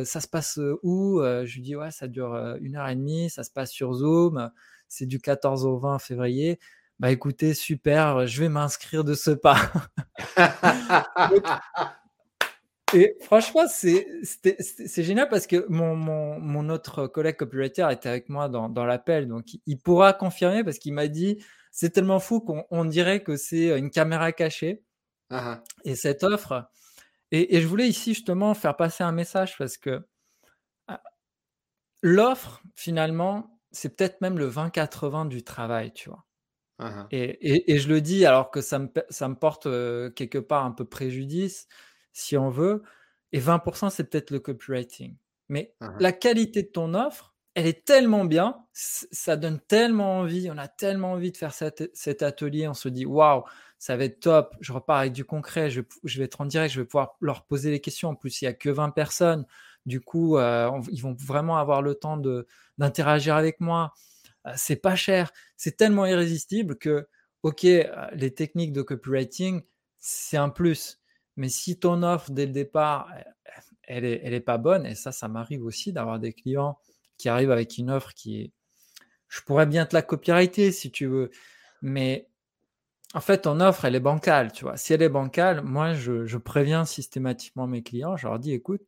B: Ça se passe où Je lui dis, ouais, ça dure une heure et demie, ça se passe sur Zoom, c'est du 14 au 20 février. Bah écoutez, super, je vais m'inscrire de ce pas. (laughs) et franchement, c'est génial parce que mon, mon, mon, autre collègue copywriter était avec moi dans, dans l'appel, donc il pourra confirmer parce qu'il m'a dit c'est tellement fou qu'on dirait que c'est une caméra cachée. Ah ah. Et cette offre, et, je voulais ici justement faire passer un message parce que ah, l'offre, finalement, c'est peut-être même le 20-80 du travail, tu vois. Et, je le dis alors que ça me, ça me porte quelque part un peu préjudice, si on veut. Et 20%, c'est peut-être le copywriting. Mais la qualité de ton offre, elle est tellement bien, ça donne tellement envie, on a tellement envie de faire cet, atelier, on se dit waouh, ça va être top, je repars avec du concret, je, vais être en direct, je vais pouvoir leur poser les questions. En plus, il n'y a que 20 personnes, du coup, euh, ils vont vraiment avoir le temps d'interagir avec moi. Euh, c'est pas cher, c'est tellement irrésistible que, ok, euh, les techniques de copywriting, c'est un plus. Mais si ton offre dès le départ, elle n'est elle est pas bonne, et ça, ça m'arrive aussi d'avoir des clients qui arrivent avec une offre qui est. Je pourrais bien te la copywriter si tu veux, mais en fait, ton offre, elle est bancale, tu vois. Si elle est bancale, moi, je, préviens systématiquement mes clients, je leur dis, écoute,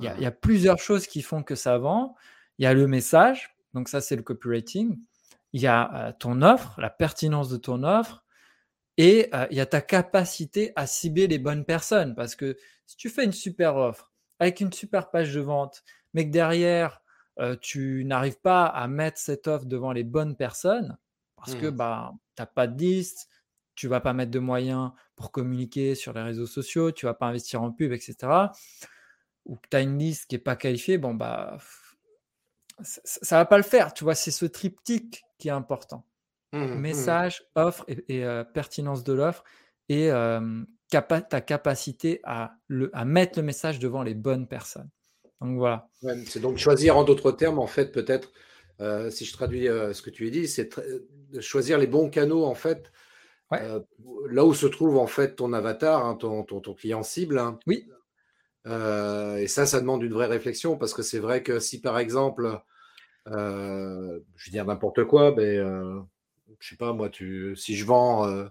B: il y, a plusieurs choses qui font que ça vend. Il y a le message, donc ça, c'est le copywriting. Il y a euh, ton offre, la pertinence de ton offre, et euh, il y a ta capacité à cibler les bonnes personnes. Parce que si tu fais une super offre avec une super page de vente, mais que derrière, euh, tu n'arrives pas à mettre cette offre devant les bonnes personnes, parce que mmh. bah, tu n'as pas de liste, tu vas pas mettre de moyens pour communiquer sur les réseaux sociaux, tu vas pas investir en pub, etc. Ou que tu as une liste qui n'est pas qualifiée, bon, bah, ça, ne va pas le faire. Tu vois, c'est ce triptyque qui est important. Mmh, mmh. Message, offre et, euh, pertinence de l'offre et ta capacité à, le, à mettre le message devant les bonnes personnes. Donc voilà.
A: c'est donc choisir en d'autres termes, en fait, peut-être, euh, si je traduis euh, ce que tu as dit, c'est choisir les bons canaux, en fait, là où se trouve en fait ton avatar, hein, ton, ton, client cible. Hein.
B: Oui.
A: Et ça, ça demande une vraie réflexion parce que c'est vrai que si par exemple, je vais dire n'importe quoi, mais je sais pas moi, si je vends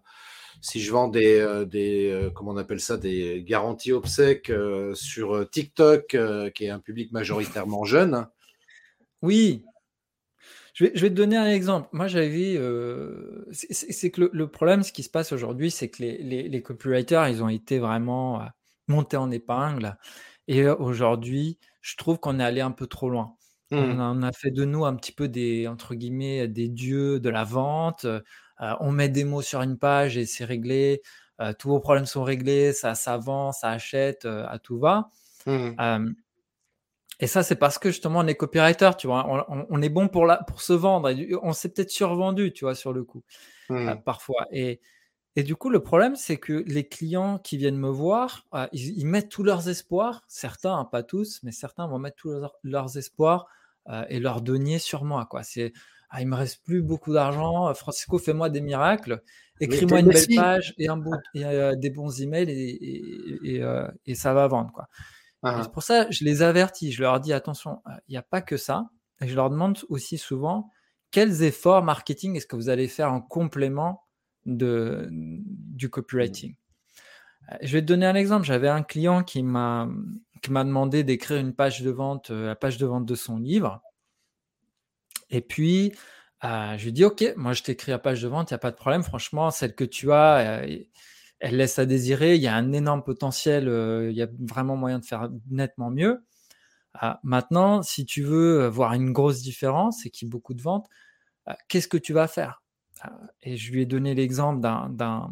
A: si je vends des, comment on appelle ça, des garanties obsèques sur TikTok, qui est un public majoritairement jeune.
B: Oui, je vais, te donner un exemple. Moi, j'avais. Euh, c'est que le, problème, ce qui se passe aujourd'hui, c'est que les, les, copywriters, ils ont été vraiment montés en épingle. Et aujourd'hui, je trouve qu'on est allé un peu trop loin. Mmh. On, a, fait de nous un petit peu des, entre guillemets, des dieux de la vente. on met des mots sur une page et c'est réglé. tous vos problèmes sont réglés. Ça, ça vend, ça achète, à tout va. Mmh. Et ça, c'est parce que justement, on est copywriter, tu vois, on, est bon pour, la, pour se vendre. on s'est peut-être survendu, tu vois, sur le coup, euh, mmh. parfois. Et, et du coup, le problème, c'est que les clients qui viennent me voir, euh, ils, mettent tous leurs espoirs, certains, hein, pas tous, mais certains vont mettre tous leurs, espoirs euh, et leurs deniers sur moi. Quoi. C'est, ah, il me reste plus beaucoup d'argent. Francisco, fais-moi des miracles. Écris-moi une belle page et, un bon, (laughs) et des bons emails et, et, et, ça va vendre. Quoi. Ah. C'est pour ça je les avertis, je leur dis attention, euh, il n'y a pas que ça. Et je leur demande aussi souvent quels efforts marketing est-ce que vous allez faire en complément de, du copywriting. Euh, je vais te donner un exemple. J'avais un client qui m'a m'a demandé d'écrire une page de vente, euh, la page de vente de son livre. Et puis, je lui dis, OK, moi je t'écris la page de vente, il n'y a pas de problème. Franchement, celle que tu as, elle laisse à désirer. Il y a un énorme potentiel. Euh, il y a vraiment moyen de faire nettement mieux. Ah, maintenant, si tu veux voir une grosse différence et qu'il y ait beaucoup de ventes, qu'est-ce que tu vas faire? Et je lui ai donné l'exemple d'un,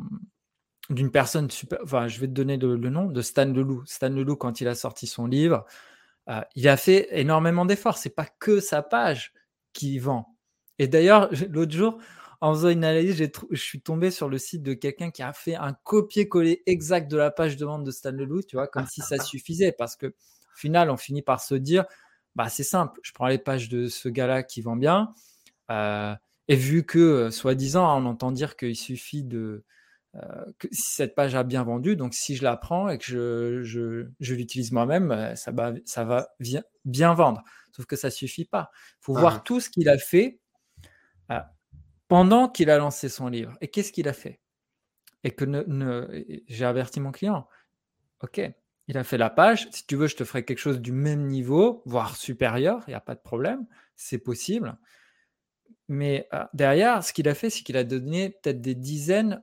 B: d'une personne super. Enfin, je vais te donner le, nom de Stan Leloup. Stan Leloup, quand il a sorti son livre, il a fait énormément d'efforts. C'est pas que sa page qui vend. Et d'ailleurs, l'autre jour, en faisant une analyse, je suis tombé sur le site de quelqu'un qui a fait un copier-coller exact de la page de vente de Stan Leloup, tu vois, comme si ça suffisait. Parce que, au final, on finit par se dire, bah, c'est simple, je prends les pages de ce gars-là qui vend bien. Euh, et vu que, euh, soi-disant, on entend dire qu'il suffit de, que si cette page a bien vendu, donc si je la prends et que je, je, je l'utilise moi-même, ça va, ça va bien, bien vendre. Sauf que ça suffit pas. Il faut voir ah. tout ce qu'il a fait pendant qu'il a lancé son livre. Et qu'est-ce qu'il a fait? Et que ne, j'ai averti mon client. Ok, il a fait la page. Si tu veux, je te ferai quelque chose du même niveau, voire supérieur. Il n'y a pas de problème. C'est possible. Mais euh, derrière, ce qu'il a fait, c'est qu'il a donné peut-être des dizaines,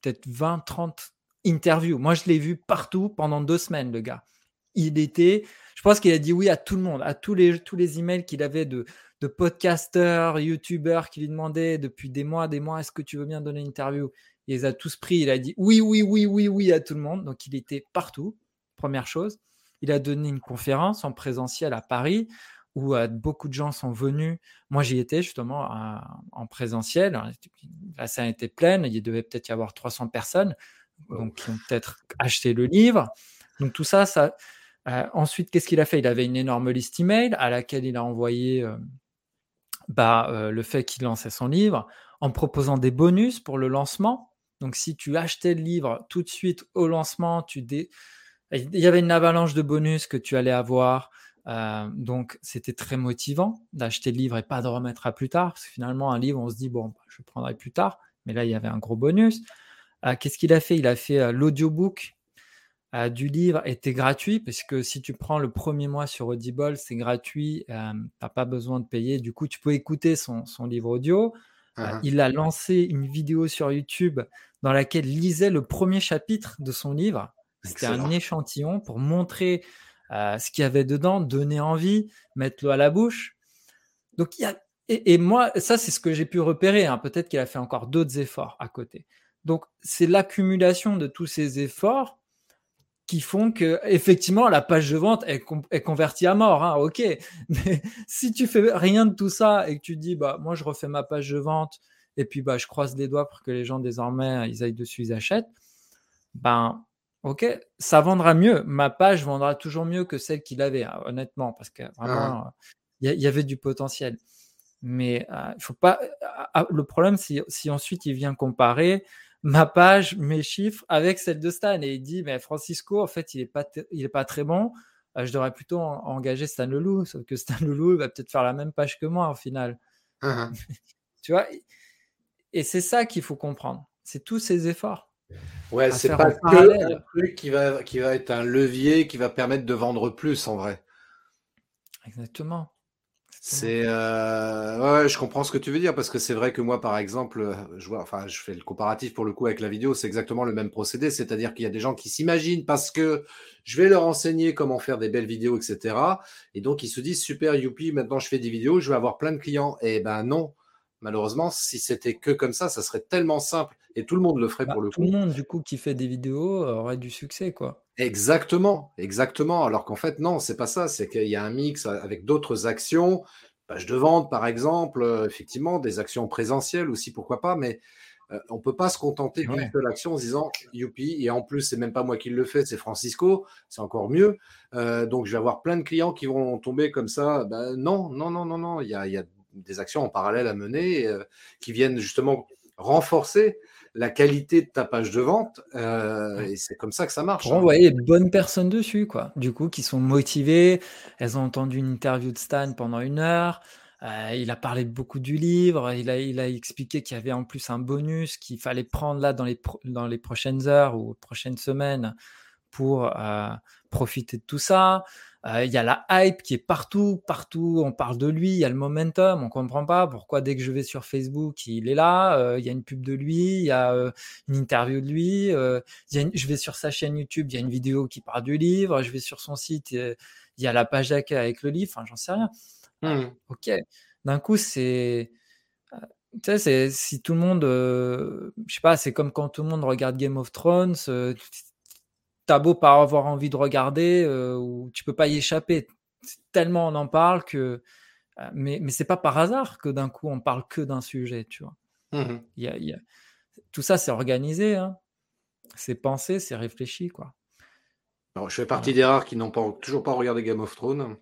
B: peut-être 20, 30 interviews. Moi, je l'ai vu partout pendant deux semaines, le gars. Il était, je pense qu'il a dit oui à tout le monde, à tous les, tous les emails qu'il avait de, de podcasteurs, youtubeurs qui lui demandaient depuis des mois, des mois, est-ce que tu veux bien donner une interview? Il les a tous pris, il a dit oui, oui, oui, oui, oui à tout le monde. Donc il était partout, première chose. Il a donné une conférence en présentiel à Paris où euh, beaucoup de gens sont venus. Moi, j'y étais justement en présentiel. La salle était pleine, il devait peut-être y avoir 300 personnes donc, qui ont peut-être acheté le livre. Donc tout ça, ça. Euh, ensuite, qu'est-ce qu'il a fait? Il avait une énorme liste email à laquelle il a envoyé euh, bah, euh, le fait qu'il lançait son livre, en proposant des bonus pour le lancement. Donc, si tu achetais le livre tout de suite au lancement, tu il y avait une avalanche de bonus que tu allais avoir. Euh, donc, c'était très motivant d'acheter le livre et pas de remettre à plus tard. Parce que finalement, un livre, on se dit, bon, bah, je le prendrai plus tard. Mais là, il y avait un gros bonus. Euh, qu'est-ce qu'il a fait? Il a fait l'audiobook du livre était gratuit, parce que si tu prends le premier mois sur Audible, c'est gratuit, tu n'as pas besoin de payer. Du coup, tu peux écouter son, livre audio. Ah ah. il a lancé une vidéo sur YouTube dans laquelle il lisait le premier chapitre de son livre. C'était un échantillon pour montrer ce qu'il y avait dedans, donner envie, mettre l'eau à la bouche. Donc, il y a... et, moi, ça, c'est ce que j'ai pu repérer. Hein. Peut-être qu'il a fait encore d'autres efforts à côté. Donc, c'est l'accumulation de tous ces efforts qui font que effectivement la page de vente est, convertie à mort. Hein, ok, (laughs) mais si tu fais rien de tout ça et que tu dis bah moi je refais ma page de vente et puis bah je croise les doigts pour que les gens désormais ils aillent dessus ils achètent, ben ok ça vendra mieux. Ma page vendra toujours mieux que celle qu'il avait hein, honnêtement parce que vraiment il y, avait du potentiel. Mais euh, il faut pas. Euh, le problème, c'est si ensuite il vient comparer, ma page, mes chiffres avec celle de Stan. Et il dit, mais Francisco, en fait, il n'est pas, il est pas très bon. Euh, je devrais plutôt engager Stan Leloup. Sauf que Stan Leloup, va peut-être faire la même page que moi, au final. Uh-huh. (laughs) tu vois Et c'est ça qu'il faut comprendre. C'est tous ces efforts.
A: Ouais, c'est pas que un truc qui va, qui va être un levier qui va permettre de vendre plus en vrai.
B: Exactement.
A: C'est euh, ouais, je comprends ce que tu veux dire parce que c'est vrai que moi, par exemple, je vois, enfin, je fais le comparatif pour le coup avec la vidéo, c'est exactement le même procédé, c'est-à-dire qu'il y a des gens qui s'imaginent parce que je vais leur enseigner comment faire des belles vidéos, etc. Et donc ils se disent super, youpi, maintenant je fais des vidéos, je vais avoir plein de clients. Et eh ben non, malheureusement, si c'était que comme ça, ça serait tellement simple et tout le monde le ferait bah, pour le
B: coup. Tout le monde du coup qui fait des vidéos aurait du succès, quoi.
A: Exactement, exactement. Alors qu'en fait, non, c'est pas ça. C'est qu'il y a un mix avec d'autres actions, page de vente par exemple, euh, effectivement, des actions présentielles aussi, pourquoi pas, mais euh, on peut pas se contenter d'une seule action en se disant youpi, et en plus, c'est même pas moi qui le fais, c'est Francisco, c'est encore mieux. Euh, donc, je vais avoir plein de clients qui vont tomber comme ça. Ben, non, non, non, non, non. Il y a, y a des actions en parallèle à mener qui viennent justement renforcer la qualité de ta page de vente. Euh, et c'est comme ça que ça marche.
B: Pour hein. envoyer les bonnes personnes dessus, quoi. Du coup, qui sont motivées. Elles ont entendu une interview de Stan pendant une heure. Euh, il a parlé beaucoup du livre. Il a, il a expliqué qu'il y avait en plus un bonus qu'il fallait prendre là dans les, dans les prochaines heures ou prochaines semaines pour euh, profiter de tout ça. Euh, il y a la hype qui est partout, partout, on parle de lui, il y a le momentum, on comprend pas pourquoi dès que je vais sur Facebook, il est là, euh, il y a une pub de lui, il y a euh, une interview de lui, je vais sur sa chaîne YouTube, il y a une vidéo qui parle du livre, je vais sur son site, il y a la page d'accueil avec le livre, enfin j'en sais rien. Mmh. ok, d'un coup c'est... Tu sais, si tout le monde, je sais pas, c'est comme quand tout le monde regarde Game of Thrones, t'as beau pas avoir envie de regarder, euh, ou tu peux pas y échapper. Tellement on en parle que. Euh, mais, mais c'est pas par hasard que d'un coup on parle que d'un sujet, tu vois. Mmh y a, Tout ça, c'est organisé, hein. c'est pensé, c'est réfléchi, quoi.
A: Alors, je fais partie des rares qui n'ont pas, toujours pas regardé Game of Thrones.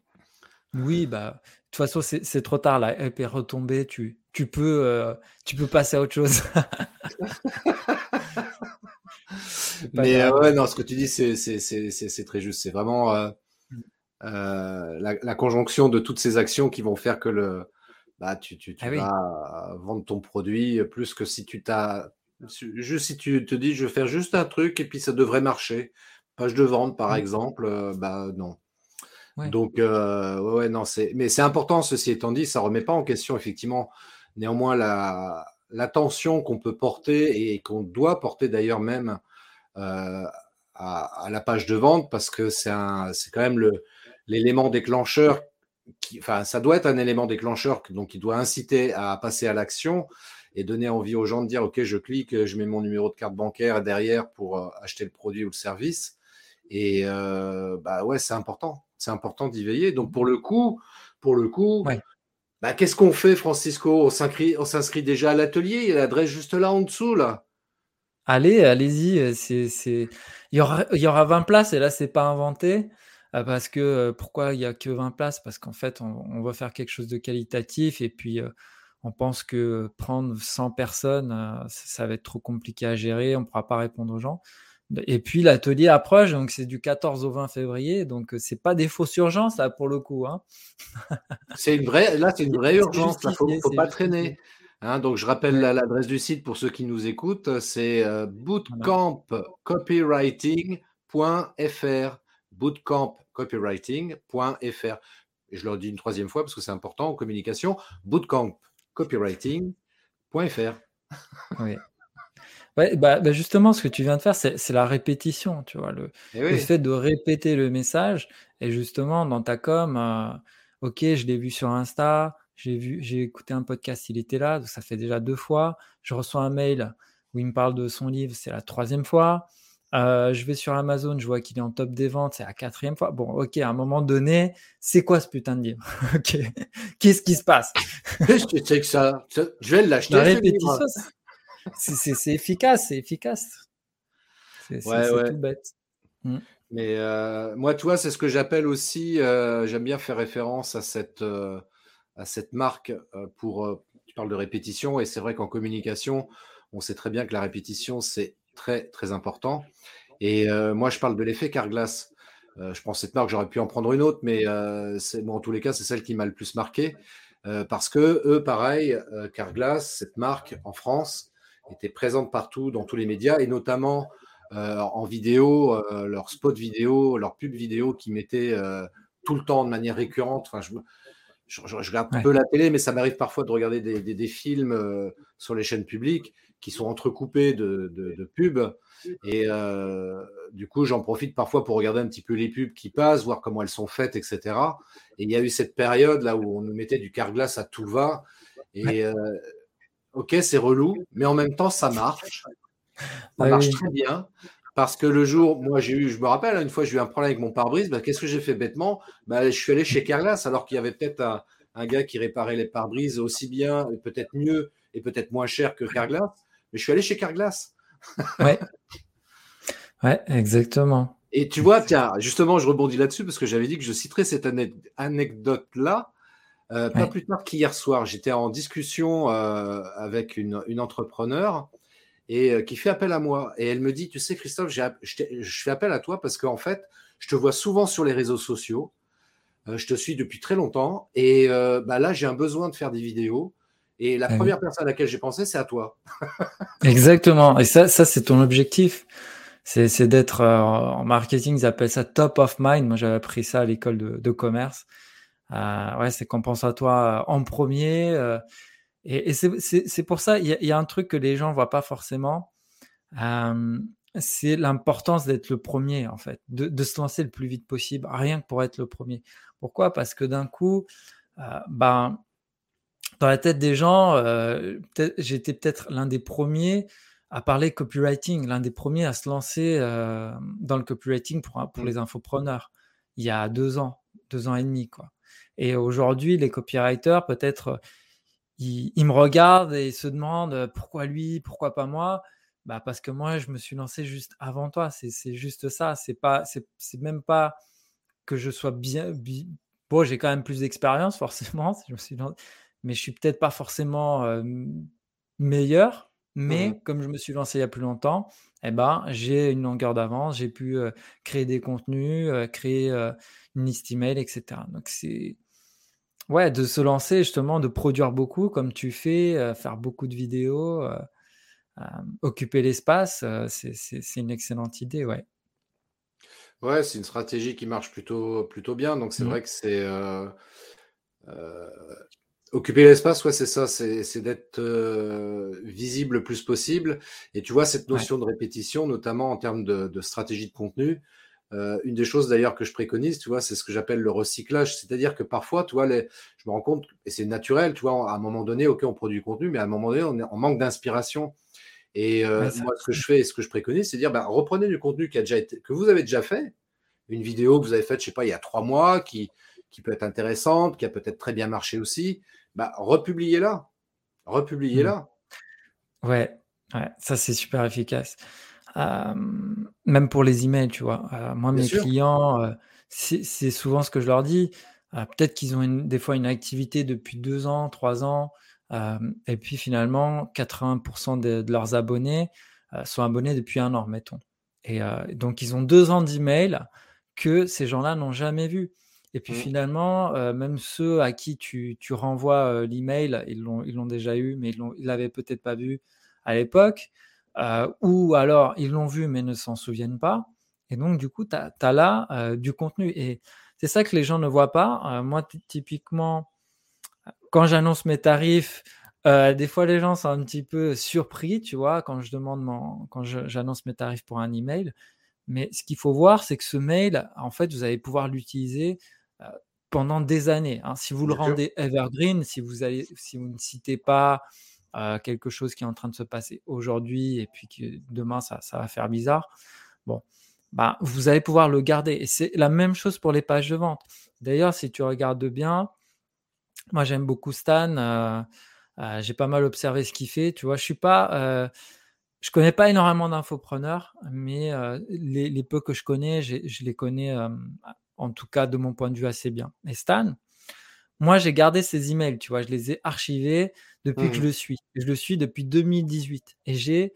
B: Oui, bah, de toute façon, c'est trop tard, la hype est retombée, tu, tu, peux, euh, tu peux passer à autre chose. (laughs)
A: Mais euh, ouais, non, ce que tu dis, c'est très juste. C'est vraiment euh, mm. euh, la, conjonction de toutes ces actions qui vont faire que le, bah, tu, tu, tu ah vas vendre ton produit plus que si tu t'as. Juste si tu te dis, je vais faire juste un truc et puis ça devrait marcher. Page de vente, par mm. exemple, bah non. Donc, ouais, ouais, non, c'est. Mais c'est important, ceci étant dit, ça remet pas en question, effectivement, néanmoins, la l'attention qu'on peut porter et qu'on doit porter d'ailleurs même euh, à, la page de vente parce que c'est quand même l'élément déclencheur. Enfin, ça doit être un élément déclencheur qui doit inciter à passer à l'action et donner envie aux gens de dire ok je clique, je mets mon numéro de carte bancaire derrière pour euh, acheter le produit ou le service et euh, bah ouais c'est important, c'est important d'y veiller. Donc pour le coup, pour le coup, bah, qu'est-ce qu'on fait, Francisco? On s'inscrit déjà à l'atelier. Il y a l'adresse juste là en dessous, là.
B: Allez, allez-y. Euh, Il, y aura, il y aura 20 places et là, c'est pas inventé. Euh, parce que euh, pourquoi il n'y a que 20 places? Parce qu'en fait, on, va faire quelque chose de qualitatif et puis on pense que prendre 100 personnes, ça va être trop compliqué à gérer, on ne pourra pas répondre aux gens. Et puis l'atelier approche, donc c'est du 14 au 20 février, donc c'est pas des fausses urgences là pour le coup. Hein. (laughs)
A: c'est une vraie, là c'est une vraie urgence, il faut, faut pas traîner. Hein, donc je rappelle l'adresse du site pour ceux qui nous écoutent, c'est euh, bootcampcopywriting.fr. Bootcampcopywriting.fr. Et je le dis une troisième fois parce que c'est important en communication. Bootcampcopywriting.fr.
B: Oui. Ouais, bah, bah, justement, ce que tu viens de faire, c'est la répétition, tu vois, le, eh fait de répéter le message. Et justement, dans ta com, euh, ok, je l'ai vu sur Insta, j'ai vu, j'ai écouté un podcast, il était là, donc ça fait déjà deux fois. Je reçois un mail où il me parle de son livre, c'est la troisième fois. Euh, je vais sur Amazon, je vois qu'il est en top des ventes, c'est la quatrième fois. Bon, ok, à un moment donné, c'est quoi ce putain de livre? (laughs) Ok, qu'est-ce qui se passe?
A: Je sais que ça, je vais l'acheter. La répétition,
B: c'est efficace, c'est efficace. C'est tout bête.
A: Mm. Mais euh, moi, toi, c'est ce que j'appelle aussi, euh, j'aime bien faire référence à cette, euh, à cette marque pour, tu parles de répétition, et c'est vrai qu'en communication, on sait très bien que la répétition, c'est très, très important. Et moi, je parle de l'effet Carglass. je pense cette marque, j'aurais pu en prendre une autre, mais bon, en tous les cas, c'est celle qui m'a le plus marqué. parce que eux, pareil, Carglass, cette marque en France, était présente partout dans tous les médias et notamment euh, en vidéo, euh, leur spot vidéo, leur pub vidéo qui mettaient euh, tout le temps de manière récurrente. Enfin, je, je, regarde un peu la télé, mais ça m'arrive parfois de regarder des, des, films sur les chaînes publiques qui sont entrecoupés de, de, pubs. Et du coup, j'en profite parfois pour regarder un petit peu les pubs qui passent, voir comment elles sont faites, etc. Et il y a eu cette période là où on nous mettait du carglass à tout va. Et ok, c'est relou, mais en même temps, ça marche. Ça marche très bien. Parce que le jour, moi, j'ai eu, je me rappelle, une fois, j'ai eu un problème avec mon pare-brise. Bah, qu'est-ce que j'ai fait bêtement? Bah, Je suis allé chez Carglass, alors qu'il y avait peut-être un, gars qui réparait les pare-brises aussi bien, et peut-être mieux, et peut-être moins cher que Carglass. Mais je suis allé chez Carglass.
B: ouais. Ouais, exactement.
A: Et tu vois, tiens, justement, je rebondis là-dessus parce que j'avais dit que je citerais cette anecdote-là euh, pas plus tard qu'hier soir, j'étais en discussion euh, avec une, entrepreneur et euh, qui fait appel à moi. Et elle me dit, tu sais, Christophe, je, fais appel à toi parce qu'en fait, je te vois souvent sur les réseaux sociaux. je te suis depuis très longtemps. Et bah là, j'ai un besoin de faire des vidéos. Et la première personne à laquelle j'ai pensé, c'est à toi. (laughs)
B: Exactement. Et ça, ça c'est ton objectif. C'est d'être en marketing, ils appellent ça top of mind. Moi, j'avais appris ça à l'école de, de commerce. Euh, ouais, c'est qu'on pense à toi en premier. Euh, et, c'est pour ça, il y, a un truc que les gens voient pas forcément. Euh, c'est l'importance d'être le premier, en fait, de, se lancer le plus vite possible, rien que pour être le premier. Pourquoi? Parce que d'un coup, ben, dans la tête des gens, j'étais peut-être l'un des premiers à parler copywriting, l'un des premiers à se lancer dans le copywriting pour, pour mmh. les infopreneurs, il y a deux ans, deux ans et demi, quoi. Et aujourd'hui, les copywriters, peut-être, ils, me regardent et ils se demandent pourquoi lui, pourquoi pas moi? Bah parce que moi, je me suis lancé juste avant toi. C'est juste ça. C'est pas, c'est même pas que je sois bien. Bon, j'ai quand même plus d'expérience, (laughs) forcément. Je me suis mais je suis peut-être pas forcément meilleur. Mais mmh comme je me suis lancé il y a plus longtemps, eh ben, j'ai une longueur d'avance, j'ai pu créer des contenus, créer une liste email, etc. Donc c'est ouais, de se lancer justement, de produire beaucoup comme tu fais, faire beaucoup de vidéos, occuper l'espace, c'est une excellente idée, ouais.
A: Ouais, c'est une stratégie qui marche plutôt, plutôt bien. Donc c'est mmh. vrai que c'est Occuper l'espace, ouais, c'est ça, c'est d'être euh, visible le plus possible. Et tu vois, cette notion de répétition, notamment en termes de, stratégie de contenu, euh, une des choses d'ailleurs que je préconise, tu vois, c'est ce que j'appelle le recyclage. C'est-à-dire que parfois, tu vois, les, je me rends compte, et c'est naturel, tu vois, à un moment donné, OK, on produit du contenu, mais à un moment donné, on, est, manque d'inspiration. Et euh, moi, ce que je fais et ce que je préconise, c'est dire, bah, reprenez du contenu qui a déjà été, que vous avez déjà fait, une vidéo que vous avez faite, je sais pas, il y a trois mois, qui, qui peut être intéressante, qui a peut-être très bien marché aussi bah, republiez-la. Republiez-la.
B: Mmh. Ouais, ouais, ça c'est super efficace. Même pour les emails, tu vois. moi, mes clients, c'est souvent ce que je leur dis. Peut-être qu'ils ont des fois une activité depuis deux ans, trois ans, et puis finalement, 80% de, leurs abonnés sont abonnés depuis un an, mettons. Et donc, ils ont deux ans d'emails que ces gens-là n'ont jamais vus. Et puis mmh. finalement, euh, même ceux à qui tu, tu renvoies euh, l'email, ils l'ont, ils l'ont déjà eu, mais ils ne l'avaient peut-être pas vu à l'époque, euh, ou alors ils l'ont vu mais ne s'en souviennent pas. Et donc, du coup, tu as, là du contenu. Et c'est ça que les gens ne voient pas. moi, typiquement, quand j'annonce mes tarifs, des fois, les gens sont un petit peu surpris, tu vois, quand je demande mon, quand j'annonce mes tarifs pour un email. Mais ce qu'il faut voir, c'est que ce mail, en fait, vous allez pouvoir l'utiliser pendant des années. Hein. Si vous le rendez evergreen, si vous, allez, si vous ne citez pas quelque chose qui est en train de se passer aujourd'hui et puis que demain ça, ça, va faire bizarre, bon, bah, vous allez pouvoir le garder. Et c'est la même chose pour les pages de vente. D'ailleurs, si tu regardes bien, moi j'aime beaucoup Stan. j'ai pas mal observé ce qu'il fait. Tu vois, je suis pas. je connais pas énormément d'infopreneurs, mais les, les, peu que je connais, je les connais en tout cas de mon point de vue assez bien. Et Stan, moi j'ai gardé ses emails, tu vois, je les ai archivés depuis que je mmh. le suis. Je le suis depuis 2018 et j'ai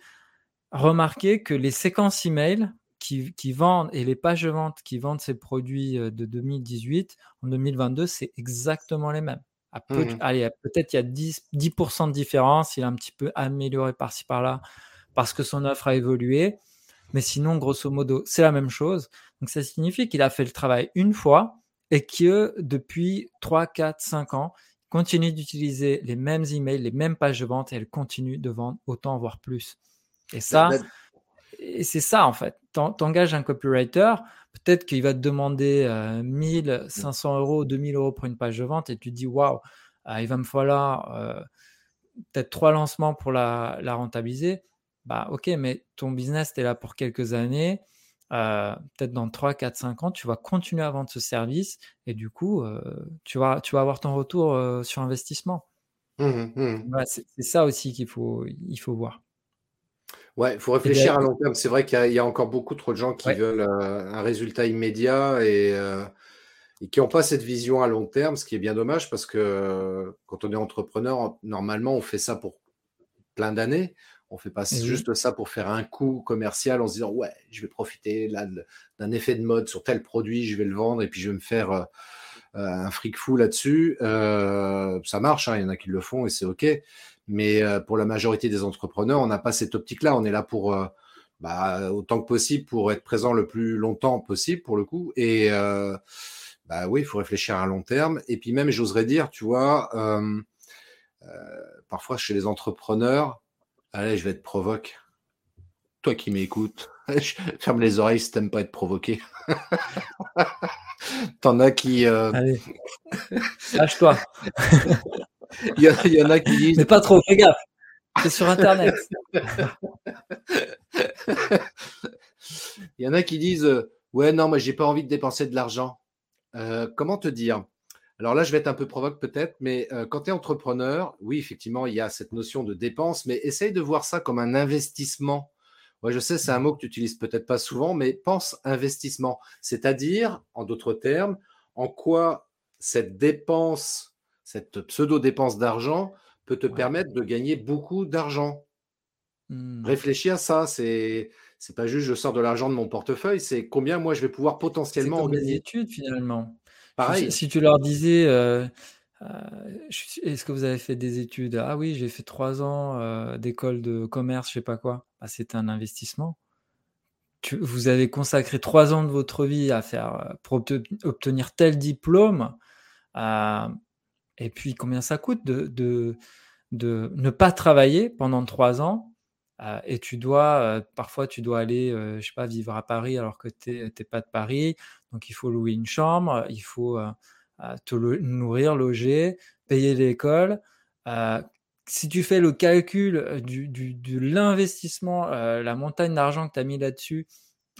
B: remarqué que les séquences emails qui, qui, vendent et les pages de vente qui vendent ces produits de 2018 en 2022, c'est exactement les mêmes. Mmh. Allez, peut-être il y a 10%, 10 de différence, il a un petit peu amélioré par-ci par-là parce que son offre a évolué. Mais sinon, grosso modo, c'est la même chose. Donc ça signifie qu'il a fait le travail une fois et que depuis 3, 4, 5 ans, continue d'utiliser les mêmes emails, les mêmes pages de vente et elle continue de vendre autant, voire plus. Et ça, et c'est ça en fait. T'engages un copywriter, peut-être qu'il va te demander 1500 euh, euros, 2000 euros pour une page de vente et tu te dis waouh, euh, il va me falloir euh, peut-être trois lancements pour la, la rentabiliser. Bah ok, mais ton business, tu es là pour quelques années euh, peut-être dans 3, 4, 5 ans, tu vas continuer à vendre ce service et du coup, euh, tu, vas, tu vas avoir ton retour euh, sur investissement. Mmh mmh. c'est ça aussi qu'il faut, il faut voir.
A: Ouais, il faut réfléchir à long terme. C'est vrai qu'il y, a encore beaucoup trop de gens qui veulent un résultat immédiat et, et qui n'ont pas cette vision à long terme, ce qui est bien dommage parce que quand on est entrepreneur, normalement, on fait ça pour plein d'années. On fait pas juste ça pour faire un coup commercial en se disant ouais, je vais profiter d'un effet de mode sur tel produit, je vais le vendre et puis je vais me faire euh, euh, un fric fou là-dessus. Euh, ça marche, hein, il y en a qui le font et c'est ok. Mais pour la majorité des entrepreneurs, on n'a pas cette optique-là. On est là pour bah, autant que possible pour être présent le plus longtemps possible pour le coup. Et bah oui, il faut réfléchir à long terme. Et puis même, j'oserais dire, tu vois, parfois chez les entrepreneurs, Allez, je vais te provoque. Toi qui m'écoutes, (laughs) ferme les oreilles si t'aimes pas être provoqué. (laughs) T'en as qui. Euh,
B: Allez, lâche-toi. (laughs)
A: Il y, en a qui disent.
B: Mais pas trop, fais gaffe. C'est sur Internet.
A: Il y en a qui disent euh, Ouais, non, moi, j'ai pas envie de dépenser de l'argent. Euh, comment te dire? Alors là, je vais être un peu provoque peut-être, mais euh, quand tu es entrepreneur, oui, effectivement, il y a cette notion de dépense, mais essaye de voir ça comme un investissement. Moi, je sais, c'est un mot que tu utilises peut-être pas souvent, mais pense investissement. C'est-à-dire, en d'autres termes, en quoi cette dépense, cette pseudo-dépense d'argent peut te permettre de gagner beaucoup d'argent. Mmh. Réfléchis à ça. C'est c'est pas juste je sors de l'argent de mon portefeuille, c'est combien moi je vais pouvoir potentiellement
B: en
A: gagner.
B: études finalement. Pareil. Si, tu leur disais, euh, euh, est-ce que vous avez fait des études? Ah oui, j'ai fait trois ans euh, d'école de commerce, je sais pas quoi. Bah, c'est un investissement. vous avez consacré trois ans de votre vie à faire pour obtenir tel diplôme. et puis combien ça coûte de, de, de ne pas travailler pendant trois ans? Et tu dois, parfois, tu dois aller, euh, je sais pas, vivre à Paris alors que tu n'es pas de Paris. Donc, il faut louer une chambre, il faut te nourrir, loger, payer l'école. si tu fais le calcul du, de l'investissement, la montagne d'argent que tu as mis là-dessus,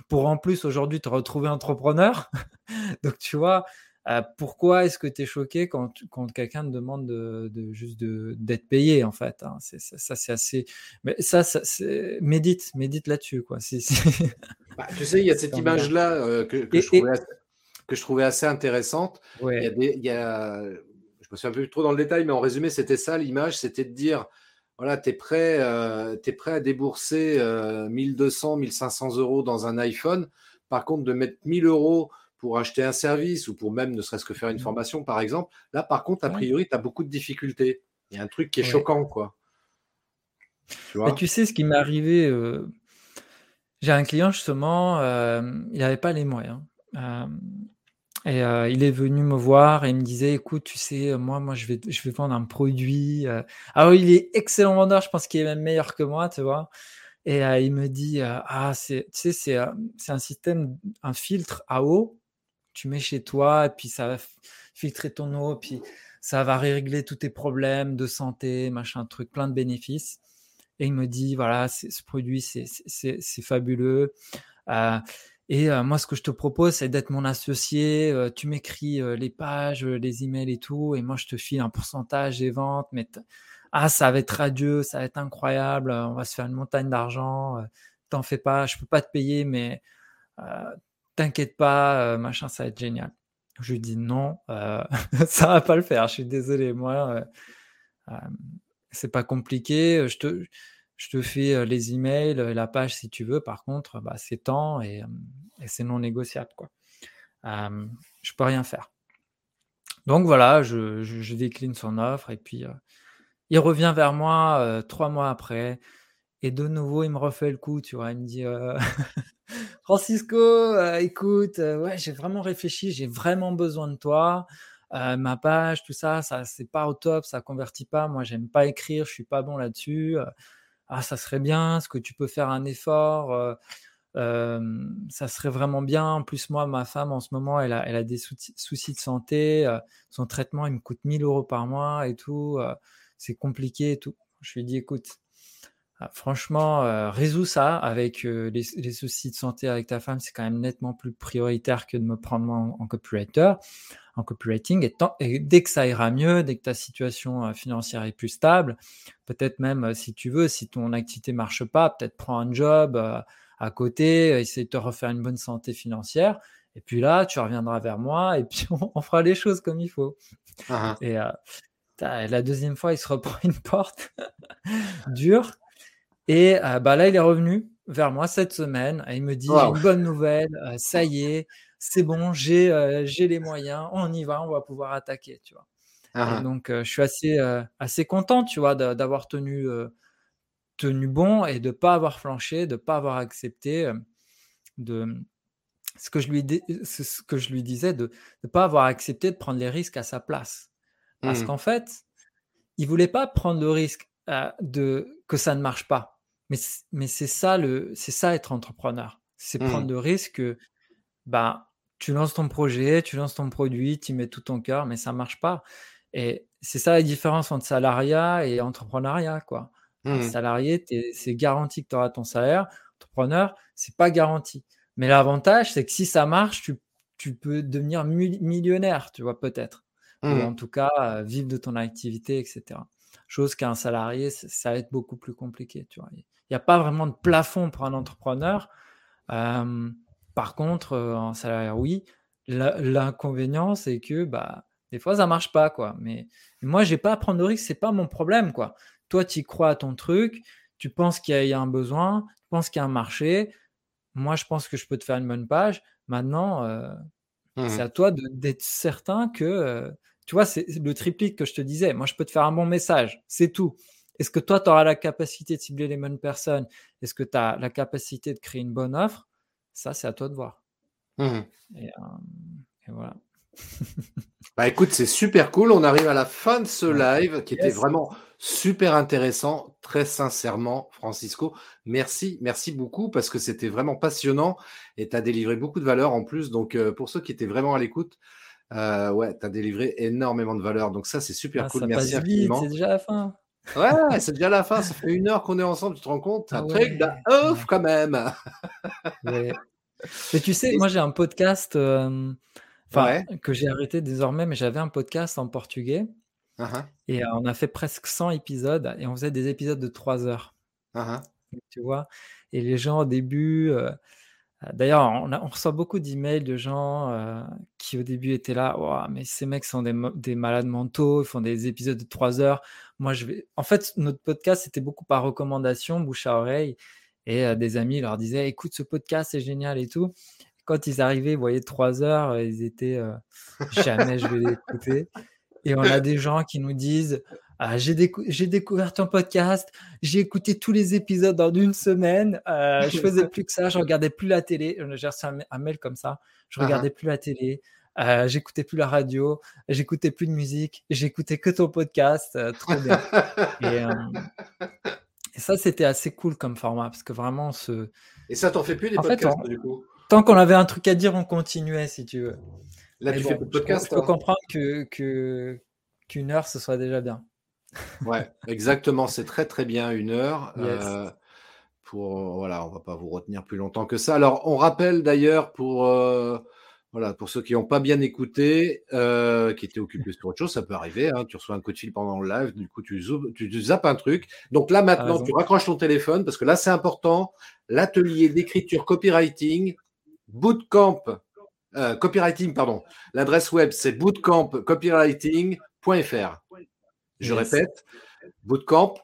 B: pour en plus aujourd'hui te retrouver entrepreneur, (laughs) donc tu vois, euh, pourquoi est-ce que tu es choqué quand, quand quelqu'un te demande de, juste d'être payé en fait hein? ça, c'est assez mais ça, ça médite médite là-dessus quoi (laughs)
A: bah, tu sais il y a cette image là euh, que, que, je trouvais assez, que, je trouvais assez, intéressante il, y a des, il y a, je me souviens plus trop dans le détail mais en résumé c'était ça l'image c'était de dire voilà, tu es, prêt, euh, es prêt à débourser 1200, 1500 euros dans un iPhone. Par contre, de mettre 1000 euros pour acheter un service ou pour même ne serait-ce que faire une mmh. formation, par exemple. Là, par contre, a priori, tu as beaucoup de difficultés. Il y a un truc qui est choquant, quoi.
B: Tu, vois? Tu sais, ce qui m'est arrivé, euh, j'ai un client justement, euh, il n'avait pas les moyens. Euh, et il est venu me voir et il me disait, écoute, tu sais, moi, moi, je vais, je vais vendre un produit. Ah oui, il est excellent vendeur, je pense qu'il est même meilleur que moi, tu vois. Et il me dit, ah, c'est, tu sais, c'est, c'est un système, un filtre à eau tu mets chez toi, et puis ça va filtrer ton eau, puis ça va régler tous tes problèmes de santé, machin truc, plein de bénéfices. Et il me dit, voilà, ce produit, c'est fabuleux. Euh, et euh, moi, ce que je te propose, c'est d'être mon associé. Euh, tu m'écris les pages, les emails et tout, et moi, je te file un pourcentage des ventes. Mais ah, ça va être radieux, ça va être incroyable. On va se faire une montagne d'argent. T'en fais pas, je peux pas te payer, mais t'inquiète pas, euh, machin, ça va être génial. Je lui dis non, euh, (laughs) ça va pas le faire. Je suis désolé, moi, euh, c'est pas compliqué. Je te, je te fais les emails, la page si tu veux. Par contre, bah, c'est temps et, c'est non négociable, quoi. je peux rien faire. Donc voilà, je, je, décline son offre et puis il revient vers moi trois mois après. Et de nouveau, il me refait le coup, tu vois. Il me dit (laughs) Francisco, euh, écoute, euh, ouais, j'ai vraiment réfléchi, j'ai vraiment besoin de toi. Euh, ma page, tout ça, ça c'est pas au top, ça convertit pas. Moi, j'aime pas écrire, je suis pas bon là-dessus. ah, ça serait bien. Est-ce que tu peux faire un effort Ça serait vraiment bien. En plus, moi, ma femme, en ce moment, elle a, elle a des soucis, de santé. son traitement, il me coûte 1000 euros par mois et tout. c'est compliqué et tout. Je lui dis, écoute, ah, franchement, euh, résous ça avec euh, les, soucis de santé avec ta femme, c'est quand même nettement plus prioritaire que de me prendre en, copywriter, en copywriting. Et, dès que ça ira mieux, dès que ta situation euh, financière est plus stable, peut-être même si tu veux, si ton activité marche pas, peut-être prends un job à côté, essaye de te refaire une bonne santé financière. Et puis là, tu reviendras vers moi et puis (laughs) on, fera les choses comme il faut. Ah ah. Et la deuxième fois, il se reprend une porte (laughs) dure. Et euh, bah, là, il est revenu vers moi cette semaine. il me dit une bonne nouvelle, euh, ça y est, c'est bon, j'ai euh, j'ai les moyens, on y va, on va pouvoir attaquer, tu vois. Ah, ah. donc, je suis assez, assez content, tu vois, d'avoir tenu, tenu bon et de ne pas avoir flanché, de ne pas avoir accepté de ce que je lui, ce que je lui disais, de ne pas avoir accepté de prendre les risques à sa place. Parce mmh. qu'en fait, il voulait pas prendre le risque de que ça ne marche pas. Mais, c'est ça, le, c'est ça être entrepreneur. C'est prendre mmh. le risque que bah, tu lances ton projet, tu lances ton produit, tu mets tout ton cœur, mais ça marche pas. Et c'est ça la différence entre salariat et entrepreneuriat. Quoi. Mmh. Salarié, c'est garanti que tu auras ton salaire. Entrepreneur, c'est pas garanti. Mais l'avantage, c'est que si ça marche, tu, tu peux devenir millionnaire, tu vois, peut-être. Ou mmh. en tout cas, vivre de ton activité, etc. Chose qu'un salarié, ça va être beaucoup plus compliqué. Tu vois. Il n'y a pas vraiment de plafond pour un entrepreneur. par contre, en salarié, oui. L'inconvénient, c'est que bah, des fois, ça marche pas. quoi. Mais, moi, j'ai pas à prendre de risque, c'est pas mon problème. quoi. Toi, tu crois à ton truc, tu penses qu'il y, a un besoin, tu penses qu'il y a un marché. Moi, je pense que je peux te faire une bonne page. Maintenant, euh, mmh c'est à toi d'être certain que, euh, tu vois, c'est le triptyque que je te disais. Moi, je peux te faire un bon message, c'est tout. Est-ce que toi, tu auras la capacité de cibler les bonnes personnes? Est-ce que tu as la capacité de créer une bonne offre? Ça, c'est à toi de voir. Mmh et, voilà. (laughs)
A: bah écoute, c'est super cool. On arrive à la fin de ce live qui était vraiment super intéressant. Très sincèrement, Francisco, merci, merci beaucoup parce que c'était vraiment passionnant et tu as délivré beaucoup de valeur en plus. Donc, euh, pour ceux qui étaient vraiment à l'écoute, euh, ouais, tu as délivré énormément de valeur. Donc, ça, c'est super ah, cool. merci
B: infiniment. C'est déjà la fin.
A: Ouais, c'est déjà la fin. Ça fait une heure qu'on est ensemble, tu te rends compte Un truc ouf quand même. (laughs)
B: Mais tu sais, moi j'ai un podcast euh, que j'ai arrêté désormais, mais j'avais un podcast en portugais. Uh-huh. Et euh, on a fait presque 100 épisodes et on faisait des épisodes de 3 heures. Uh-huh. Tu vois? Et les gens au début, euh, D'ailleurs, on, reçoit beaucoup d'emails de gens euh, qui au début étaient là, mais ces mecs sont des, malades mentaux, ils font des épisodes de trois heures. Moi, je vais. En fait, notre podcast c'était beaucoup par recommandation, bouche à oreille, et euh, des amis leur disaient, écoute ce podcast, c'est génial et tout. Quand ils arrivaient, ils voyaient trois heures, euh, ils étaient, jamais je vais l'écouter. Et on a des gens qui nous disent, ah, j'ai, découvert ton podcast, j'ai écouté tous les épisodes en une semaine, euh, je (laughs) faisais plus que ça, je regardais plus la télé, euh, j'ai reçu un, mail comme ça, je regardais plus la télé, euh, j'écoutais plus la radio, j'écoutais plus de musique, j'écoutais que ton podcast, euh, trop bien. (laughs) et, et, ça, c'était assez cool comme format, parce que vraiment, ce...
A: Et ça t'en fait plus des podcasts, du coup?
B: Tant qu'on avait un truc à dire, on continuait, si tu veux.
A: Là, tu fais plus de
B: faut hein. comprendre que, que, qu'une heure, ce soit déjà bien.
A: Ouais, exactement. C'est très très bien une heure. (laughs) Euh, pour voilà, on va pas vous retenir plus longtemps que ça. Alors, on rappelle d'ailleurs pour euh, voilà pour ceux qui n'ont pas bien écouté, euh, qui étaient occupés sur autre chose, ça peut arriver. Hein. tu reçois un coup de fil pendant le live, du coup tu, tu, zappes un truc. Donc là maintenant, tu raccroches ton téléphone parce que là c'est important. L'atelier d'écriture copywriting, bootcamp. copywriting, pardon. L'adresse web, c'est bootcampcopywriting.fr. Je répète, bootcamp,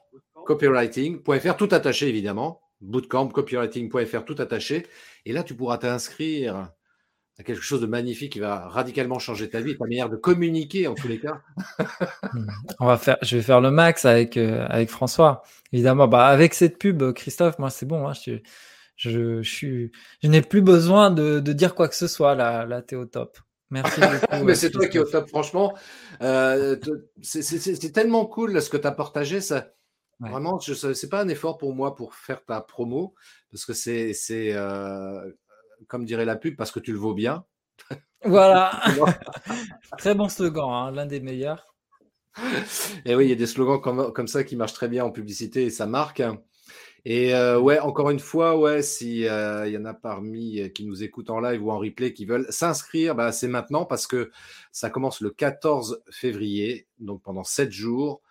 A: copywriting.fr, tout attaché évidemment. Bootcamp, copywriting.fr, tout attaché. Et là, tu pourras t'inscrire à quelque chose de magnifique qui va radicalement changer ta vie, ta manière de communiquer en tous les cas. (laughs)
B: On va faire, je vais faire le max avec, euh, avec François. Évidemment, bah, avec cette pub, Christophe, moi c'est bon. Hein, je, je, je, je n'ai plus besoin de, de, dire quoi que ce soit. Là, là tu es au top. Merci (laughs) beaucoup.
A: Mais c'est toi qui es au top, franchement. Euh, c'est tellement cool ce que tu as partagé. Ça, Vraiment, ce n'est pas un effort pour moi pour faire ta promo, parce que c'est, euh, comme dirait la pub, parce que tu le vaux bien. (laughs)
B: Voilà. (laughs) très bon slogan, hein, l'un des meilleurs.
A: Et oui, il y a des slogans comme, comme, ça qui marchent très bien en publicité et ça marque. Et euh, ouais, encore une fois, ouais, si euh, il y en a parmi euh, qui nous écoutent en live ou en replay qui veulent s'inscrire, bah, c'est maintenant parce que ça commence le 14 février, donc pendant 7 jours.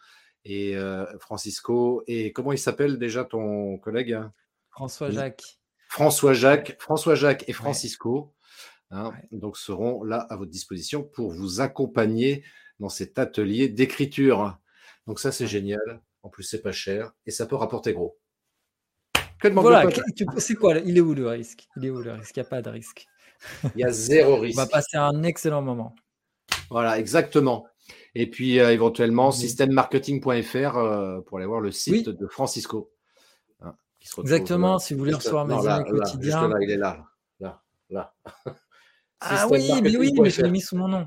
A: Et Francisco, et comment il s'appelle déjà ton collègue hein?
B: François Jacques.
A: François Jacques, François Jacques et Francisco, hein, donc seront là à votre disposition pour vous accompagner dans cet atelier d'écriture. Donc ça, c'est génial. En plus, c'est pas cher et ça peut rapporter gros.
B: Voilà, c'est quoi Il est où le risque? Il est où le risque? Il n'y a pas de risque.
A: Il y a zéro risque. (laughs)
B: On va passer un excellent moment.
A: Voilà, exactement. Et puis euh, éventuellement, systemmarketing.fr euh, pour aller voir le site de Francisco.
B: Hein, exactement, si vous voulez recevoir mes emails quotidiens.
A: Là, il est là. Là, là. (laughs)
B: ah oui, mais oui, mais je l'ai mis sous mon nom.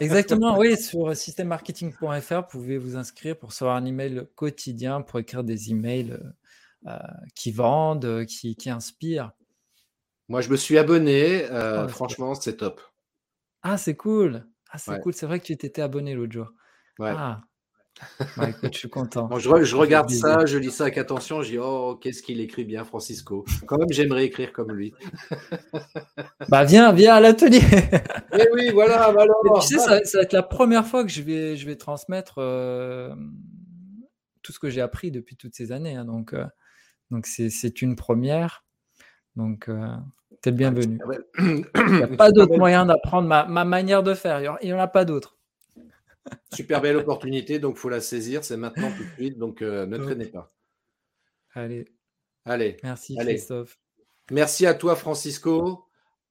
B: Exactement, oui, sur systemmarketing.fr, vous pouvez vous inscrire pour recevoir un email quotidien, pour écrire des emails euh, euh, qui vendent, euh, qui, qui, inspirent.
A: Moi, je me suis abonné. Euh, oh, franchement, c'est top.
B: Ah, c'est cool. Ah, c'est cool. C'est vrai que tu t'étais abonné l'autre jour. Ouais. Ah. Bah, écoute, je suis content.
A: je, je, regarde ça, je lis ça avec attention, je dis oh qu'est-ce qu'il écrit bien Francisco. Quand même j'aimerais écrire comme lui. (laughs)
B: bah viens, viens à l'atelier. (laughs)
A: Eh oui, voilà.
B: Bah tu sais, ça, ça, va être la première fois que je vais, je vais transmettre tout ce que j'ai appris depuis toutes ces années. Hein, donc donc c'est une première. Donc euh, tu es le bienvenu. (clears throat) (coughs) Il n'y a pas d'autre moyen d'apprendre ma, ma, manière de faire. Il n'y en a pas d'autre. (laughs)
A: Super belle opportunité, donc il faut la saisir. C'est maintenant tout de suite, donc euh, ne traînez pas.
B: Allez.
A: Allez.
B: Merci Christophe.
A: Merci à toi Francisco.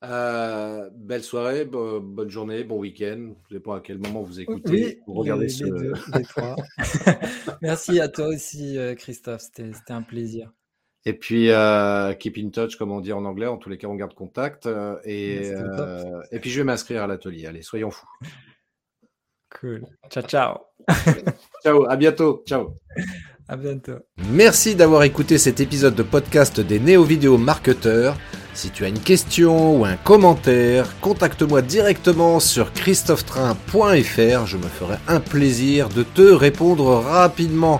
A: Euh, belle soirée, bonne journée, bon week-end. Je ne sais pas à quel moment vous écoutez. vous regardez
B: ce... (laughs) (laughs) Merci à toi aussi, Christophe. C'était un plaisir.
A: Et puis, euh, keep in touch, comme on dit en anglais. En tous les cas, on garde contact. et, et puis, je vais m'inscrire à l'atelier. Allez, soyons fous.
B: Cool. Ciao, ciao.
A: ciao, à bientôt. Ciao. (laughs)
B: À bientôt.
A: Merci d'avoir écouté cet épisode de podcast des néo-vidéo marketeurs. Si tu as une question ou un commentaire, contacte-moi directement sur christophetrain.fr. Je me ferai un plaisir de te répondre rapidement.